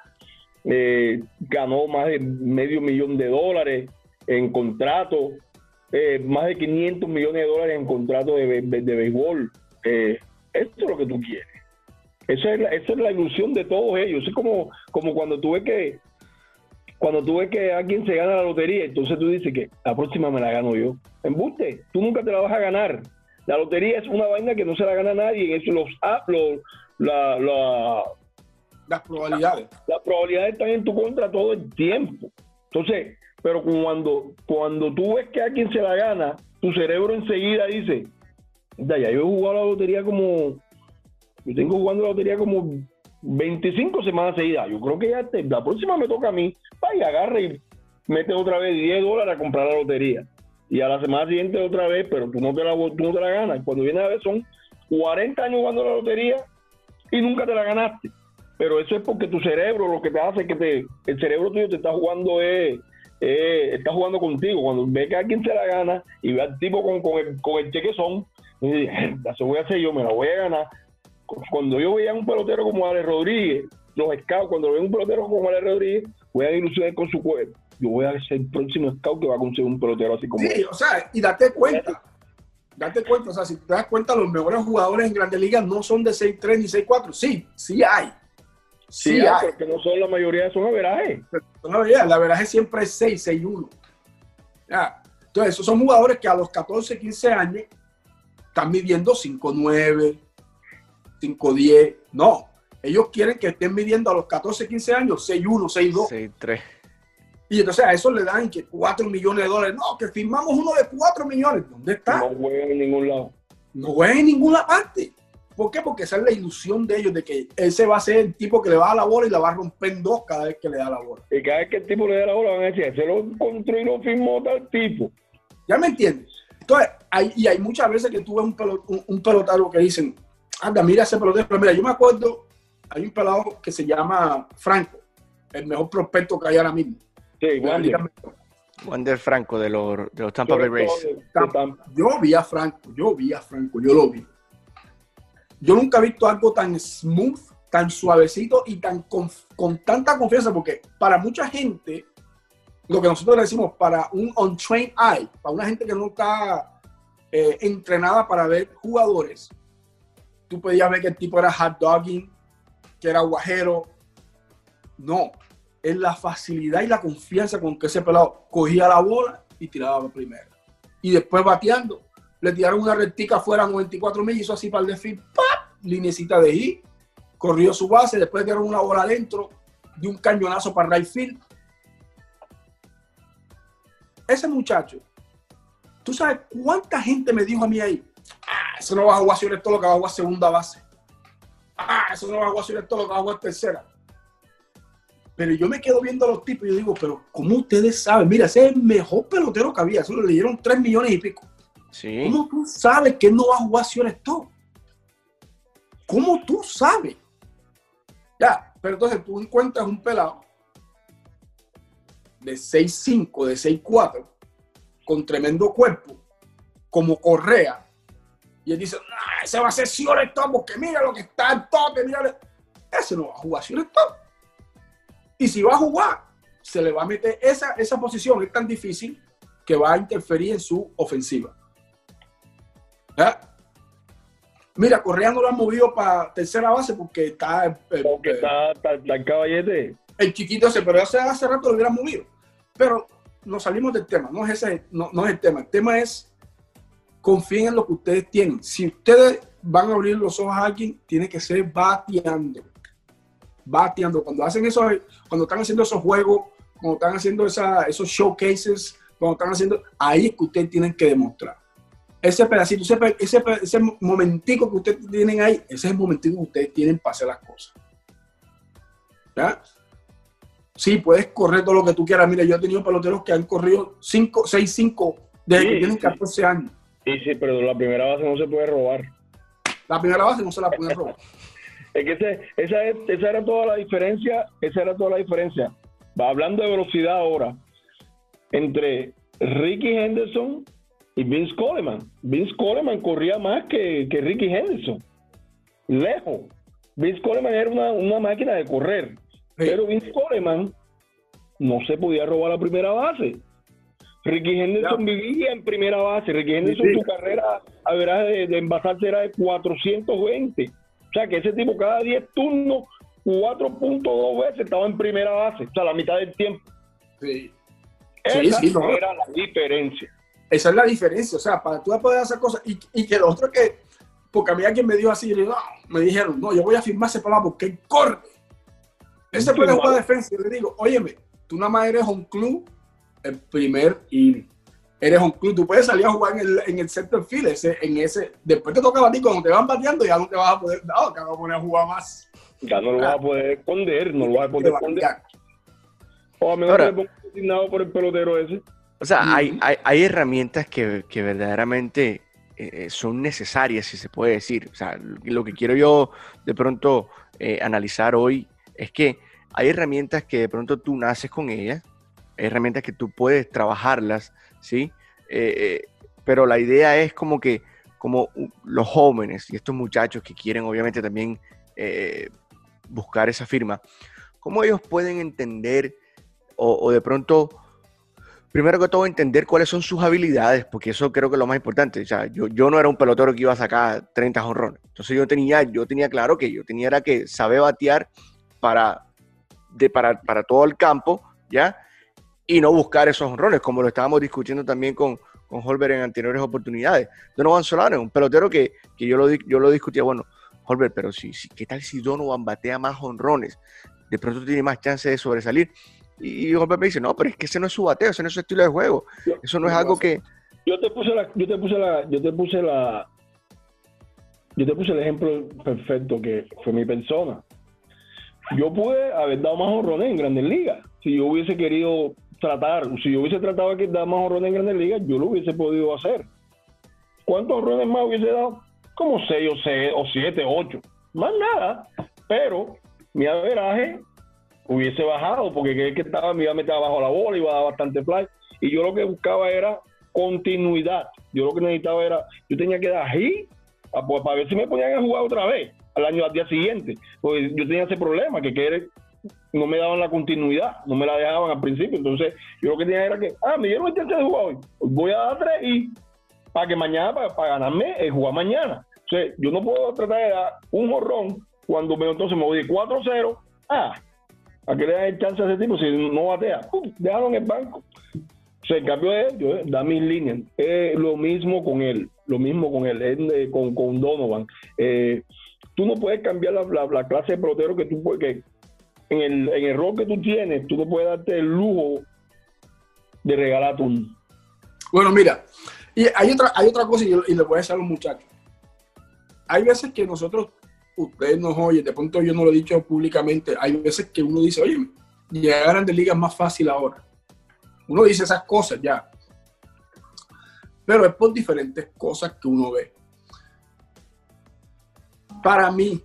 eh, ganó más de medio millón de dólares en contrato, eh, más de 500 millones de dólares en contrato de, de, béisbol. eso es lo que tú quieres. Esa es, la, esa es la ilusión de todos ellos. Es como, como cuando tú ves que cuando tú ves que alguien se gana la lotería, entonces tú dices que la próxima me la gano yo. Embuste, tú nunca te la vas a ganar. La lotería es una vaina que no se la gana nadie. Eso los, los la, la, las probabilidades. Las probabilidades están en tu contra todo el tiempo. Entonces, pero cuando, cuando tú ves que alguien se la gana, tu cerebro enseguida dice, ya, yo he jugado la lotería como, yo tengo jugando la lotería como 25 semanas seguidas. Yo creo que ya la próxima me toca a mí. Va y agarra y mete otra vez 10 dólares a comprar la lotería. Y a la semana siguiente otra vez, pero tú no te la, tú no te la ganas. Cuando viene a ver son 40 años jugando la lotería y nunca te la ganaste. Pero eso es porque tu cerebro lo que te hace que te, el cerebro tuyo te está jugando es, está jugando contigo. Cuando ve que alguien se la gana y ve al tipo con, con, el, con el cheque son, eso voy a hacer yo, me la voy a ganar cuando yo veía a un pelotero como Ale Rodríguez, los scouts, cuando veo un pelotero como Ale Rodríguez, voy a ilusionar con su cuerpo. Yo voy a ser el próximo scout que va a conseguir un pelotero así como Sí, o sea, y date cuenta. Date cuenta, o sea, si te das cuenta, los mejores jugadores en Grandes Ligas no son de 6'3 ni 6'4. Sí, sí hay. Sí, hay, porque no son la mayoría, son averajes. Son averajes, la averaje siempre es 6, 6, 1. Entonces, esos son jugadores que a los 14, 15 años están midiendo 5'9, 5, 10. No, ellos quieren que estén midiendo a los 14, 15 años 6, 1, 6, 2. 6, 3. Y entonces a eso le dan que 4 millones de dólares. No, que firmamos uno de 4 millones. ¿Dónde está? No juegan en ningún lado. No juegan en ninguna parte. ¿Por qué? Porque esa es la ilusión de ellos, de que ese va a ser el tipo que le va a dar la bola y la va a romper en dos cada vez que le da la bola. Y cada vez que el tipo le da la bola van a decir, se lo encontró y lo firmó tal tipo. ¿Ya me entiendes? Entonces, hay, y hay muchas veces que tú ves un, pelot, un, pelotero que dicen, anda, mira ese pelotero. Mira, yo me acuerdo, hay un pelado que se llama Franco, el mejor prospecto que hay ahora mismo. Sí, Wander. Wander Franco de los, de los Tampa Bay Rays. Yo vi a Franco, yo vi a Franco, yo lo vi. Yo nunca he visto algo tan smooth, tan suavecito y tan con, tanta confianza, porque para mucha gente, lo que nosotros decimos, para un untrained eye, para una gente que no está eh, entrenada para ver jugadores, tú podías ver que el tipo era hot dogging, que era guajero. No, es la facilidad y la confianza con que ese pelado cogía la bola y tiraba la primera. Y después bateando, le tiraron una rectica fuera a 94 mil, hizo así para el desfile, ¡pap! Linecita de I, corrió su base, después tiraron una bola adentro, de un cañonazo para right field. Ese muchacho, ¿tú sabes cuánta gente me dijo a mí ahí? Ah, eso no va a jugar sobre todo lo que va a jugar segunda base. Ah, eso no va a jugar sobre todo lo que va a jugar tercera. Pero yo me quedo viendo a los tipos y yo digo, pero ¿cómo ustedes saben? Mira, ese es el mejor pelotero que había. Eso le dieron 3 millones y pico. ¿Cómo tú sabes que no va a jugar sobre todo? ¿Cómo tú sabes? Ya, pero entonces tú encuentras un pelado de 6'5, de 6'4, con tremendo cuerpo, como Correa, y él dice, ese va a ser Top porque mira lo que está en tope, mira. Ese no va a jugar Top. Y si va a jugar, se le va a meter esa, esa posición, es tan difícil que va a interferir en su ofensiva. Mira, Correa no lo han movido para tercera base porque está. Eh, porque eh, está, el caballete. El chiquito ese, pero hace, hace rato lo hubieran movido. Pero nos salimos del tema, no es, ese, no, no es el tema. El tema es confíen en lo que ustedes tienen. Si ustedes van a abrir los ojos a alguien, tiene que ser bateando. Bateando. Cuando hacen eso, cuando están haciendo esos juegos, cuando están haciendo esos showcases, cuando están haciendo, ahí es que ustedes tienen que demostrar. Ese pedacito, ese, ese, ese momentico que ustedes tienen ahí, ese es el momentico que ustedes tienen para hacer las cosas. ¿ya? Sí, puedes correr todo lo que tú quieras. Mira, yo he tenido peloteros que han corrido 5, 6, 5 desde Sí, que tienen sí. 14 años. Sí, sí, pero la primera base no se puede robar. La primera base no se la pueden robar. Es que ese- esa, es- esa era toda la diferencia, esa era toda la diferencia. Va hablando de velocidad ahora, entre Ricky Henderson y Vince Coleman. Vince Coleman corría más que, que Ricky Henderson. Lejos. Vince Coleman era una, una máquina de correr. Pero Vince Coleman no se podía robar la primera base. Ricky Henderson Ya. vivía en primera base. Ricky Henderson, sí. su carrera a verás, de, de envasarse era de 420. O sea, que ese tipo cada 10 turnos, 4.2 veces estaba en primera base. O sea, la mitad del tiempo. Sí. Sí, Esa sí, no. era la diferencia. Esa es la diferencia. O sea, para tú poder hacer cosas. Y, y que lo otro que. Porque a mí alguien me dijo así, y digo, no, me dijeron, no, yo voy a firmar ese palabra porque él corre. Ese Sí, puede jugar defensa. Y le digo, óyeme, tú nada más eres un club el primer y eres un club. Tú puedes salir a jugar en el, en el center field, ese, en ese. Después te toca a ti, cuando te van bateando, ya no te vas a poder. No, que vas a poner a jugar más. Ya no lo vas a poder esconder, no lo vas a Te poder esconder. O a menos Ahora- que le pongas designado por el pelotero ese. O sea, hay, hay, hay herramientas que, que verdaderamente eh, son necesarias, si se puede decir. O sea, lo que quiero yo de pronto eh, analizar hoy es que hay herramientas que de pronto tú naces con ellas, hay herramientas que tú puedes trabajarlas, ¿sí? Eh, eh, pero la idea es como que, como los jóvenes y estos muchachos que quieren obviamente también eh, buscar esa firma, ¿cómo ellos pueden entender o, o de pronto primero que todo, entender cuáles son sus habilidades, porque eso creo que es lo más importante. O sea, yo, yo no era un pelotero que iba a sacar 30 jonrones. Entonces yo tenía, yo tenía claro que yo tenía que saber batear para, de, para, para todo el campo, ¿ya? Y no buscar esos jonrones, como lo estábamos discutiendo también con, con Holber en anteriores oportunidades. Donovan Solano es un pelotero que, que yo, lo, yo lo discutía, bueno, Holber, pero si, si, ¿qué tal si Donovan batea más jonrones? De pronto tiene más chance de sobresalir. Y Holber me dice, no, pero es que ese no es su bateo, ese no es su estilo de juego. Eso no es algo que... Yo te puse la, yo te puse la, yo te puse la, yo te puse el ejemplo perfecto que fue mi persona. Yo pude haber dado más honrones en Grandes Ligas. Si yo hubiese querido tratar, si yo hubiese tratado de dar más honrones en Grandes Ligas, yo lo hubiese podido hacer. ¿Cuántos honrones más hubiese dado? Como seis o seis o siete, ocho. Más nada. Pero mi averaje hubiese bajado porque que, que estaba, me iba a meter abajo la bola, iba a dar bastante fly. Y yo lo que buscaba era continuidad. Yo lo que necesitaba era, yo tenía que dar hit para, para ver si me ponían a jugar otra vez al año, al día siguiente. Porque yo tenía ese problema, que, que no me daban la continuidad, no me la dejaban al principio. Entonces, yo lo que tenía era que, ah, me dieron el chance de jugar hoy, voy a dar tres y para que mañana, para, para ganarme, es jugar mañana. O yo no puedo tratar de dar un jorrón cuando me, entonces me voy de 4-0. Ah, ¿a qué le dan el chance a ese tipo si no batea? Pum, déjalo en el banco. En cambio de él, eh, da mis líneas. Es lo mismo con él, lo mismo con él, eh, con, con Donovan. Eh, tú no puedes cambiar la, la- la clase de pelotero que tú que en el, en el rol que tú tienes, tú no puedes darte el lujo de regalar turno. Bueno, mira, y hay otra, hay otra cosa y, y le voy a decir a los muchachos. Hay veces que nosotros, ustedes nos oyen, de pronto yo no lo he dicho públicamente, hay veces que uno dice, oye, llegar a grandes ligas es más fácil ahora. Uno dice esas cosas ya. Pero es por diferentes cosas que uno ve. Para mí,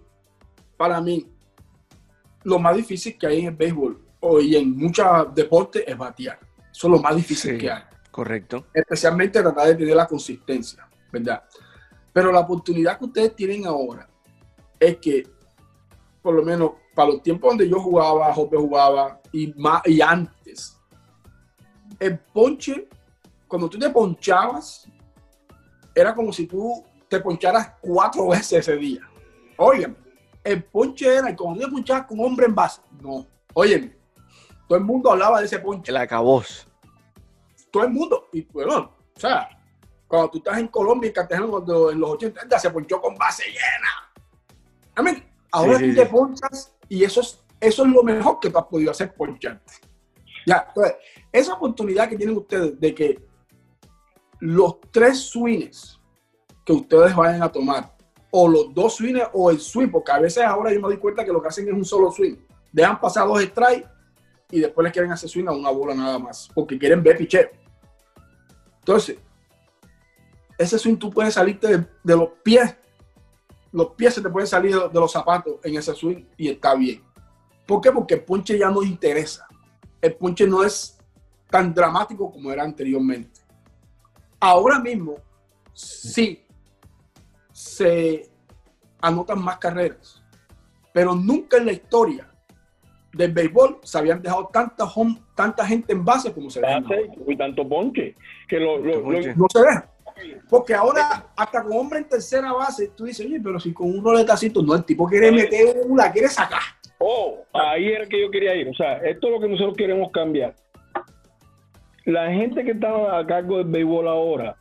para mí, lo más difícil que hay en el béisbol o y en muchos deportes es batear. Eso es lo más difícil Sí. que hay Correcto. especialmente tratar de tener la consistencia, ¿verdad? Pero la oportunidad que ustedes tienen ahora es que, por lo menos para los tiempos donde yo jugaba, Jope jugaba y, más, y antes, el ponche, cuando tú te ponchabas, era como si tú te poncharas cuatro veces ese día. Óigame, el ponche era, cuando tú te ponchabas con hombre en base, no, óyeme, todo el mundo hablaba de ese ponche El acabós. todo el mundo. Y bueno, o sea, cuando tú estás en Colombia y Cartagena cuando en los 80 ya se ponchó con base llena. Amén. Ahora Sí, tú te ponchas y eso es, eso es lo mejor que tú has podido hacer, poncharte. Ya, entonces, esa oportunidad que tienen ustedes de que los tres swings que ustedes vayan a tomar, o los dos swings o el swing, porque a veces ahora yo me doy cuenta que lo que hacen es un solo swing. dejan pasar dos strikes y después les quieren hacer swing a una bola nada más, porque quieren ver picheo. Entonces, ese swing tú puedes salirte de, de los pies, los pies se te pueden salir de, los zapatos en ese swing y está bien. ¿Por qué? Porque el ponche ya no interesa. El ponche no es tan dramático como era anteriormente. Ahora mismo, sí, se anotan más carreras, pero nunca en la historia del béisbol se habían dejado tanta, home- tanta gente en base como se. Base y tanto ponche. Que lo, lo- lo- Ponche. No se deja. Porque ahora, hasta con hombre en tercera base, tú dices, oye, pero si con un roletacito, no, el tipo quiere meter una, quiere sacar. Oh, ahí era que yo quería ir. O sea, esto es lo que nosotros queremos cambiar. La gente que está a cargo del béisbol ahora,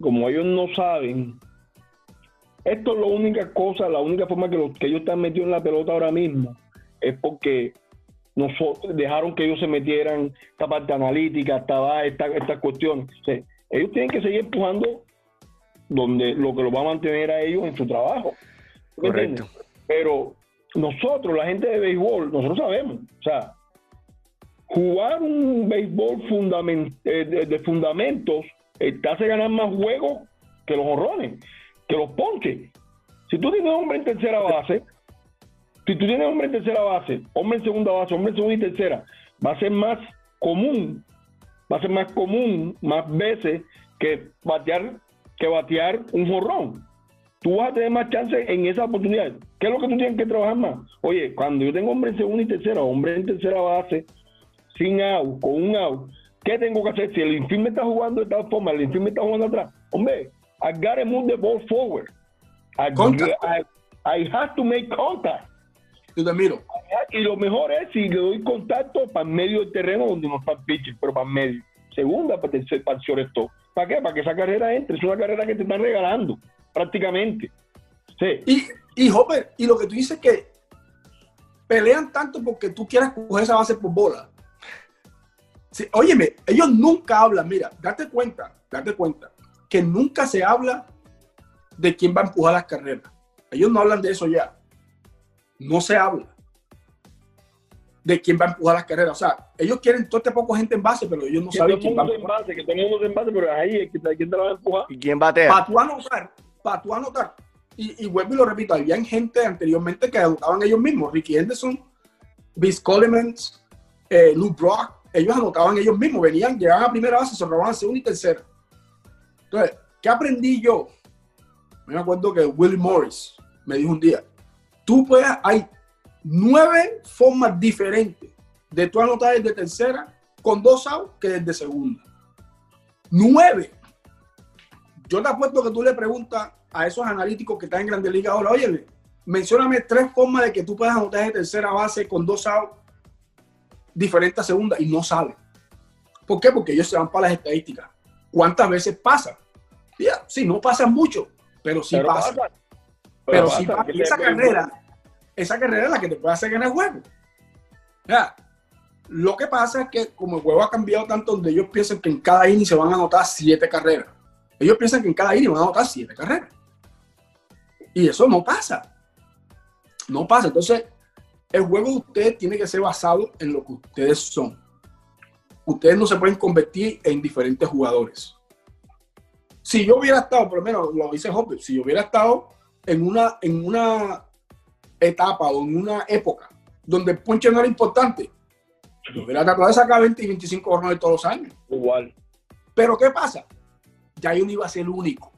como ellos no saben, esto es la única cosa, la única forma que, los, que ellos están metidos en la pelota ahora mismo es porque nosotros dejaron que ellos se metieran esta parte analítica, esta, esta, estas cuestiones. Ellos tienen que seguir empujando donde lo que los va a mantener a ellos en su trabajo. ¿Me Correcto. entiendes? Pero nosotros, la gente de béisbol, nosotros sabemos, o sea, jugar un béisbol eh, de, de fundamentos eh, te hace ganar más juegos que los honrones, que los ponches. Si tú tienes hombre en tercera base, si tú tienes hombre en tercera base, hombre en segunda base, hombre en segunda y tercera, va a ser más común, va a ser más común, más veces que batear, que batear un jorrón tú vas a tener más chance en esa oportunidad. ¿Qué es lo que tú tienes que trabajar más? Oye, cuando yo tengo hombre en segunda y tercera, hombre en tercera base, sin out, con un out, ¿qué tengo que hacer? Si el infield me está jugando de tal forma, el infield me está jugando atrás, hombre, I gotta move the ball forward. I, Contact. I, I have to make contact. Yo te miro. Y lo mejor es si le doy contacto para el medio del terreno donde no está el pitcher, pero para el medio. Segunda, para tercer, para el shortstop. ¿Para qué? Para que esa carrera entre. Es una carrera que te están regalando, prácticamente. Sí. Y, y Hopper, y lo que tú dices que pelean tanto porque tú quieras coger esa base por bola. Sí, óyeme, ellos nunca hablan, mira, date cuenta, date cuenta, que nunca se habla de quién va a empujar las carreras. Ellos no hablan de eso ya. No se habla de quién va a empujar las carreras. O sea, ellos quieren todo este poco gente en base, pero ellos no que saben quién va a empujar. que pero ahí es que quién te la va a empujar. ¿Y quién batea? para tú anotar, para tú anotar. Y, y vuelvo y lo repito, habían gente anteriormente que anotaban ellos mismos. Ricky Henderson, Vince Colemans, eh, Lou Brock, ellos anotaban ellos mismos, venían, llegaban a primera base, se robaban a segunda y tercera. Entonces, ¿qué aprendí yo? Me acuerdo que Willie Morris me dijo un día, tú puedes, hay nueve formas diferentes de tú anotar desde tercera con dos outs que desde segunda. Nueve yo te apuesto que tú le preguntas a esos analíticos que están en Grandes Ligas ahora, oye, mencióname tres formas de que tú puedas anotar de tercera base con dos outs diferentes a segunda y no saben. ¿Por qué? Porque ellos se van para las estadísticas. ¿Cuántas veces pasa? Sí, no pasa mucho, pero sí Pero pasa. pasa. Pero pasa, sí esa carrera, esa carrera es la que te puede hacer ganar el juego. Lo que pasa es que como el juego ha cambiado tanto donde ellos piensan que en cada inning se van a anotar siete carreras. Ellos piensan que en cada inning van a anotar siete carreras. Y eso no pasa. No pasa. Entonces, el juego de ustedes tiene que ser basado en lo que ustedes son. Ustedes no se pueden convertir en diferentes jugadores. Si yo hubiera estado, por lo menos lo dice Hopper, si yo hubiera estado en una, en una etapa o en una época donde el ponche no era importante, yo hubiera tratado de sacar 20 y 25 jornadas todos los años. Igual. Pero ¿qué pasa? Ya yo no iba a ser el único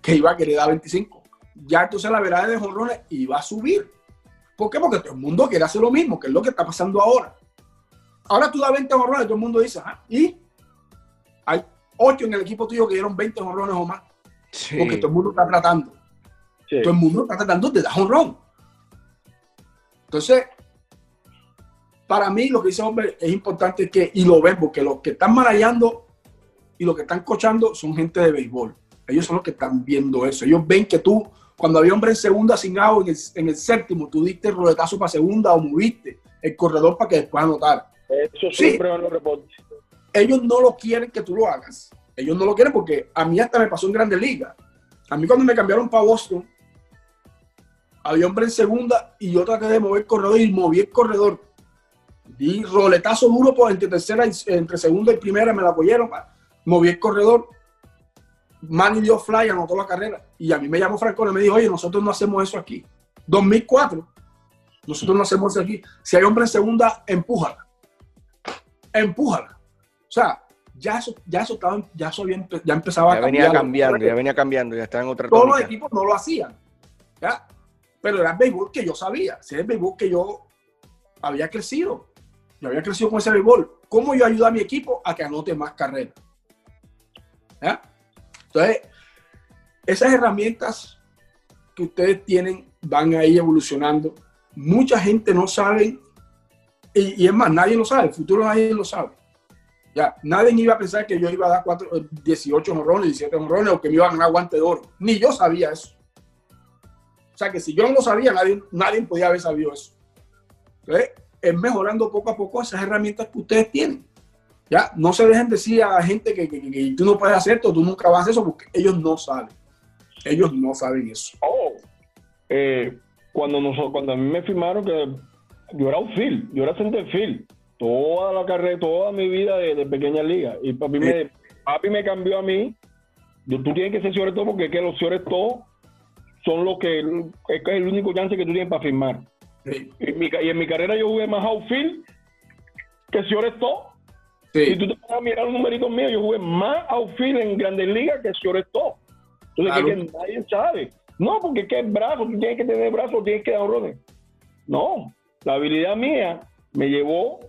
que iba a querer dar 25. Ya entonces la verdad de jonrones iba a subir. ¿Por qué? Porque todo el mundo quiere hacer lo mismo, que es lo que está pasando ahora. Ahora tú das 20 jonrones, todo el mundo dice, ah, y hay 8 en el equipo tuyo que dieron 20 jonrones o más, Sí. porque todo el mundo está tratando. Sí. Todo el mundo está tratando de dar jonrón. Entonces, para mí lo que dice hombre es importante que, y lo ven, porque los que están manejando y los que están cochando son gente de béisbol. Ellos son los que están viendo eso. Ellos ven que tú, cuando había hombre en segunda sin out, en el, en el séptimo, tú diste el roletazo para segunda o moviste el corredor para que después anotara. Eso Sí. siempre van los reportes. Ellos no lo quieren que tú lo hagas. Ellos no lo quieren porque a mí hasta me pasó en Grandes Ligas. A mí cuando me cambiaron para Boston, había hombre en segunda y yo traté de mover el corredor y moví el corredor. Di roletazo duro por entre tercera y, entre segunda y primera, me la apoyaron. Moví el corredor. Manny dio fly, anotó la carrera. Y a mí me llamó Franco y me dijo, oye, nosotros no hacemos eso aquí. 2004. Nosotros no hacemos eso aquí. Si hay hombre en segunda, empújala. Empújala. O sea, ya eso, ya eso, estaba, ya eso ya empezaba ya venía cambiando, ya venía cambiando, ya estaba en otra Todos los equipos no lo hacían. ¿ya? Pero era el béisbol que yo sabía. Si es el béisbol que yo había crecido. Yo había crecido con ese béisbol. ¿Cómo yo ayudo a mi equipo a que anote más carreras? Entonces, esas herramientas que ustedes tienen van a ir evolucionando. Mucha gente no sabe, y, es más, nadie lo sabe, el futuro nadie lo sabe. Ya, nadie iba a pensar que yo iba a dar cuatro, 18 honrones, 17 honrones o que me iba a ganar guante de oro. Ni yo sabía eso. O sea que si yo no lo sabía, nadie, nadie podía haber sabido eso. Entonces, es mejorando poco a poco esas herramientas que ustedes tienen. Ya, no se dejen decir a la gente que, que, tú no puedes hacer esto, tú nunca vas a hacer eso, porque ellos no saben. Ellos no saben eso. Oh, eh, cuando, cuando a mí me firmaron que yo era un field, yo era center field toda la carrera, toda mi vida de, pequeña liga. Y papi, me, papi me cambió a mí. Tú tienes que ser sobre todo porque es que los sobre todo son los que es, el único chance que tú tienes para firmar. Y, en mi carrera yo jugué más outfield que sobre todo. Si tú te vas a mirar los numeritos míos, yo jugué más outfield en grandes ligas que sobre todo. Entonces, que nadie sabe. No, porque es que el brazo, tú tienes que tener brazo, tienes que dar honrones. No, la habilidad mía me llevó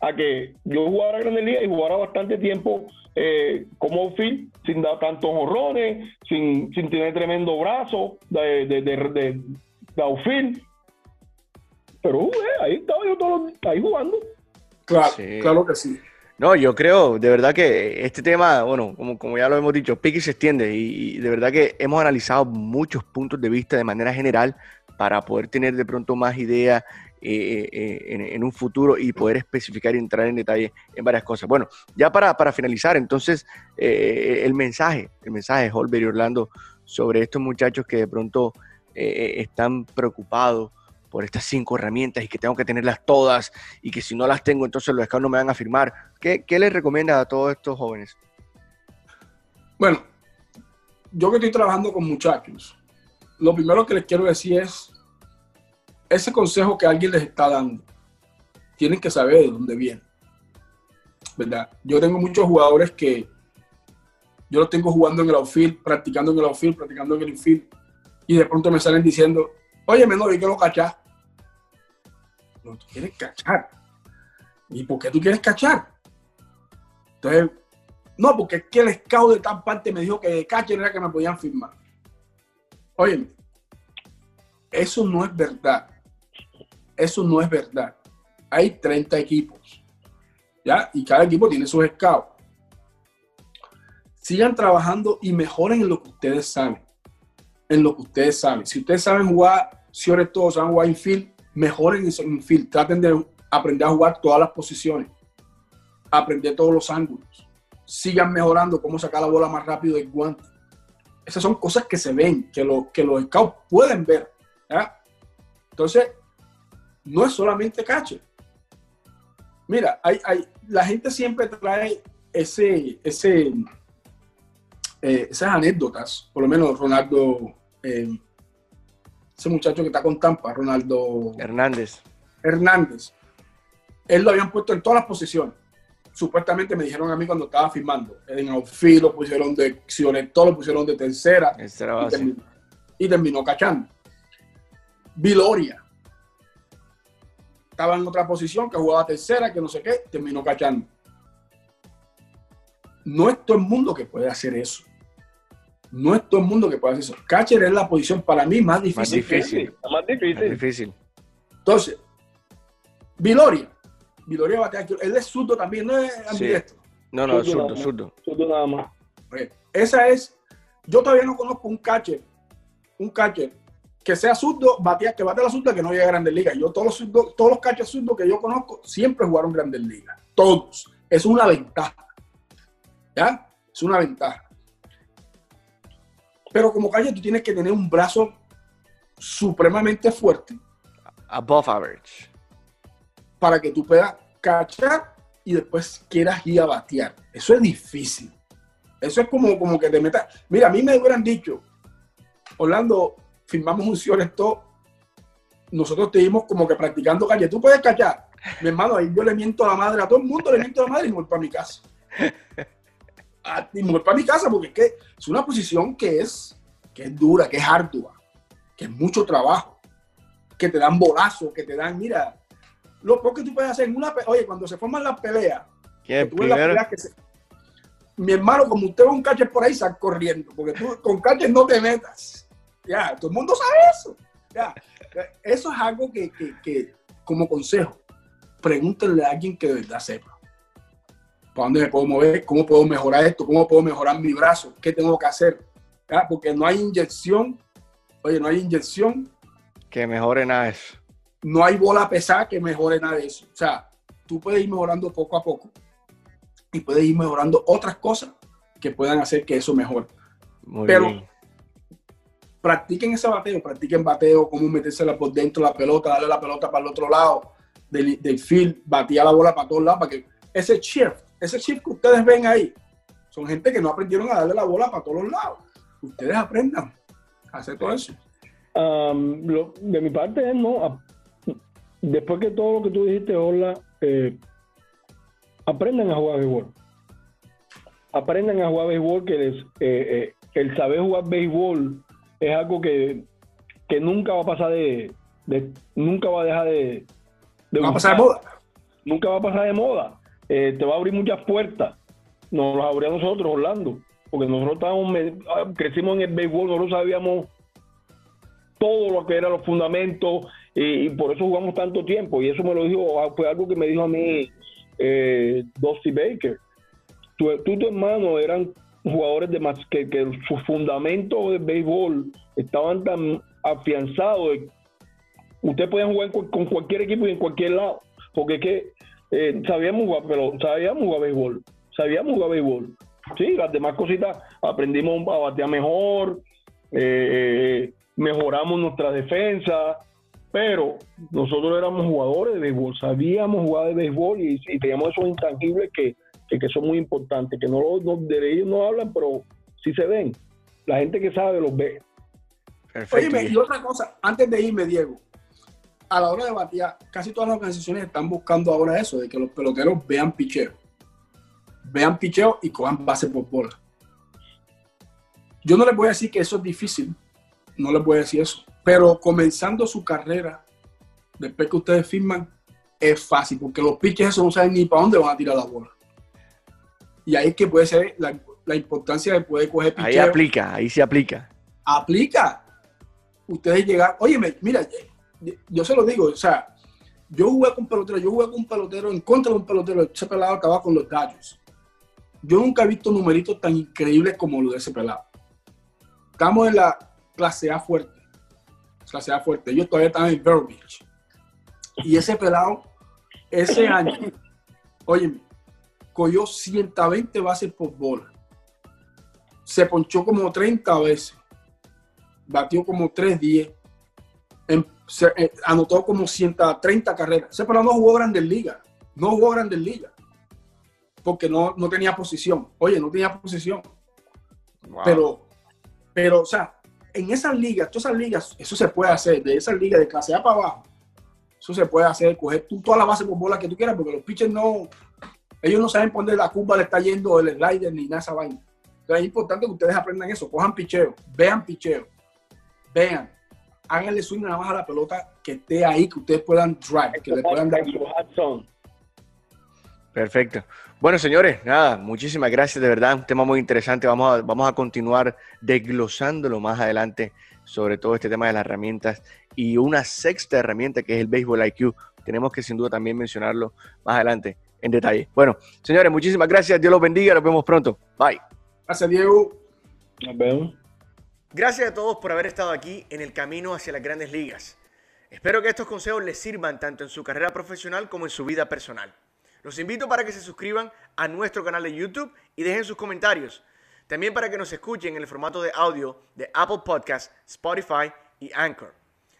a que yo jugara Grandes Ligas y jugara bastante tiempo eh, como outfield, sin dar tantos horrones, sin, sin tener tremendo brazo de, de, de, outfield. Pero jugué, ahí estaba yo todo, ahí jugando. Claro, claro que sí. No, yo creo, de verdad que este tema, bueno, como, como ya lo hemos dicho, pique se extiende y, de verdad que hemos analizado muchos puntos de vista de manera general para poder tener de pronto más ideas eh, eh, en, un futuro y poder especificar y entrar en detalle en varias cosas. Bueno, ya para, para finalizar, entonces, eh, el mensaje, el mensaje de Holber y Orlando sobre estos muchachos que de pronto están preocupados por estas cinco herramientas y que tengo que tenerlas todas y que si no las tengo, entonces los scouts no me van a firmar. ¿Qué, qué les recomienda a todos estos jóvenes? Bueno, yo que estoy trabajando con muchachos, lo primero que les quiero decir es ese consejo que alguien les está dando, tienen que saber de dónde viene. ¿Verdad? Yo tengo muchos jugadores que yo los tengo jugando en el outfield, practicando en el outfield, practicando en el infield, y de pronto me salen diciendo, oye, menor, ¿y qué lo cachar? No, tú quieres cachar. ¿Y por qué tú quieres cachar? Entonces, no, porque es que el scout de tal parte me dijo que de catcher era que me podían firmar. Oye, eso no es verdad. Eso no es verdad. Hay 30 equipos, ¿ya? Y cada equipo tiene sus scouts. Sigan trabajando y mejoren en lo que ustedes saben. En lo que ustedes saben. Si ustedes saben jugar, si ahora todos saben jugar infield, mejoren en infield. Traten de aprender a jugar todas las posiciones. Aprender todos los ángulos. Sigan mejorando cómo sacar la bola más rápido del guante. Esas son cosas que se ven, que, lo, que los scouts pueden ver. Entonces, no es solamente cache. Mira, hay, hay, la gente siempre trae ese, ese, eh, esas anécdotas, por lo menos Ronaldo, eh, ese muchacho que está con Tampa, Ronaldo Hernández. Hernández. Él lo habían puesto en todas las posiciones. Supuestamente me dijeron a mí cuando estaba firmando. En outfield lo pusieron de todo lo pusieron de tercera. Y terminó, y terminó cachando. Viloria estaba en otra posición, que jugaba tercera, que no sé qué, terminó cachando. No es todo el mundo que puede hacer eso. No es todo el mundo que puede hacer eso. Catcher es la posición para mí más difícil. Más difícil. Más difícil. difícil. Entonces, Viloria. Viloria batea Él es zurdo también, no es ambidestro. No, no, es zurdo, zurdo. Zurdo nada más. Esa es. Yo todavía no conozco un catcher, un catcher que sea zurdo, batía, que bate la zurda, que no llegue a Grandes Ligas. Yo, todos los, todos los catchers zurdos que yo conozco, siempre jugaron Grandes Ligas. Todos. Es una ventaja. ¿Ya? Es una ventaja. Pero como calle tú tienes que tener un brazo supremamente fuerte. Above average. Para que tú puedas cachar y después quieras ir a batear. Eso es difícil. Eso es como, como que te metas. Mira, a mí me hubieran dicho, Orlando, firmamos un esto nosotros te dimos como que practicando calle. Tú puedes cachar. Mi hermano, ahí yo le miento a la madre, a todo el mundo le miento a la madre y me para mi casa. y me para mi casa porque es que es una posición que es, que es dura, que es ardua, que es mucho trabajo, que te dan bolazos, que te dan, mira, lo poco que tú puedes hacer en una oye, cuando se forman las peleas, mi hermano, como usted va un catcher por ahí, sal corriendo, porque tú con catcher no te metas. Ya, todo el mundo sabe eso. Ya, eso es algo que, que, que como consejo, pregúntenle a alguien que de verdad sepa. ¿Para dónde me puedo mover? ¿Cómo puedo mejorar esto? ¿Cómo puedo mejorar mi brazo? ¿Qué tengo que hacer? ¿Ya? Porque no hay inyección. Oye, no hay inyección. Que mejore nada eso. No hay bola pesada que mejore nada de eso. O sea, tú puedes ir mejorando poco a poco y puedes ir mejorando otras cosas que puedan hacer que eso mejore. Muy Pero practiquen ese bateo, practiquen bateo, cómo metérsela por dentro la pelota, darle la pelota para el otro lado del, del field, batía la bola para todos lados, para que ese shift, ese shift que ustedes ven ahí, son gente que no aprendieron a darle la bola para todos los lados. Ustedes aprendan a hacer todo eso. de mi parte no. Después que todo lo que tú dijiste, hola, eh, aprendan a jugar béisbol. Aprendan a jugar béisbol, que les, eh, eh, el saber jugar béisbol es algo que, nunca va a pasar de, nunca va a dejar de, de va a pasar de moda. Nunca va a pasar de moda. Eh, te va a abrir muchas puertas. Nos las abría nosotros, Orlando, porque nosotros estábamos, ah, crecimos en el béisbol, nosotros sabíamos todo lo que eran los fundamentos y, por eso jugamos tanto tiempo. Y eso me lo dijo, ah, fue algo que me dijo a mí eh, Dusty Baker. Tú, tú y tu hermano eran jugadores de más que, que sus fundamentos de béisbol estaban tan afianzados. Usted puede jugar con, cualquier equipo y en cualquier lado, porque es que eh, sabíamos jugar, pero sabíamos jugar béisbol, sabíamos jugar béisbol. Sí, las demás cositas aprendimos a batear mejor, eh, mejoramos nuestra defensa, pero nosotros éramos jugadores de béisbol, sabíamos jugar de béisbol y, y teníamos esos intangibles que, que, son muy importantes, que no, de ellos no hablan, pero sí se ven. La gente que sabe los ve. Oye, y otra cosa, antes de irme, Diego, a la hora de batear, casi todas las organizaciones están buscando ahora eso, de que los peloteros vean picheo. Vean picheo y cojan base por bola. Yo no les voy a decir que eso es difícil, no les voy a decir eso, pero comenzando su carrera, después que ustedes firman, es fácil, porque los pitches eso no saben ni para dónde van a tirar la bola. Y ahí es que puede ser la, importancia de poder coger picheo. Ahí aplica, ahí se aplica. Aplica. Ustedes llegan, oye, mira, yo se lo digo, o sea, yo jugué con pelotero, yo jugué con un pelotero en contra de un pelotero, ese pelado acababa con los gallos. Yo nunca he visto numeritos tan increíbles como los de ese pelado. Estamos en la clase A fuerte. Clase A fuerte. Yo todavía estaba en Vero Beach. Y ese pelado, ese año, oye, cogió 120 bases por bola. Se ponchó como 30 veces. Batió como 3-10. Eh, anotó como 130 carreras. Ese pelado no jugó Grandes Ligas. No jugó Grandes Ligas. Porque no, no tenía posición. Oye, no tenía posición. Pero, pero, o sea, en esas ligas, todas esas ligas, eso se puede hacer. De esas ligas de clase A para abajo, eso se puede hacer. Coger tú toda la base por bola que tú quieras, porque los pitchers no, ellos no saben dónde la curva le está yendo el slider ni nada esa vaina. Entonces es importante que ustedes aprendan eso. Cojan picheo, vean picheo, vean. Háganle swing nada más a la pelota que esté ahí, que ustedes puedan drive, que le puedan dar. Perfecto. Bueno, señores, nada, muchísimas gracias, de verdad, un tema muy interesante. Vamos a, vamos a continuar desglosándolo más adelante sobre todo este tema de las herramientas y una sexta herramienta que es el Baseball IQ. Tenemos que sin duda también mencionarlo más adelante en detalle. Bueno, señores, muchísimas gracias. Dios los bendiga. Nos vemos pronto. Bye. Gracias, Diego. Nos vemos. Gracias a todos por haber estado aquí en el camino hacia las grandes ligas. Espero que estos consejos les sirvan tanto en su carrera profesional como en su vida personal. Los invito para que se suscriban a nuestro canal de YouTube y dejen sus comentarios. También para que nos escuchen en el formato de audio de Apple Podcasts, Spotify y Anchor.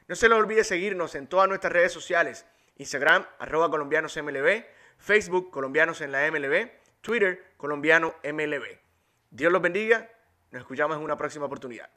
No se les olvide seguirnos en todas nuestras redes sociales. Instagram, arroba colombianosmlb, Facebook, colombianos en la MLB, Twitter, colombiano MLB. Dios los bendiga. Nos escuchamos en una próxima oportunidad.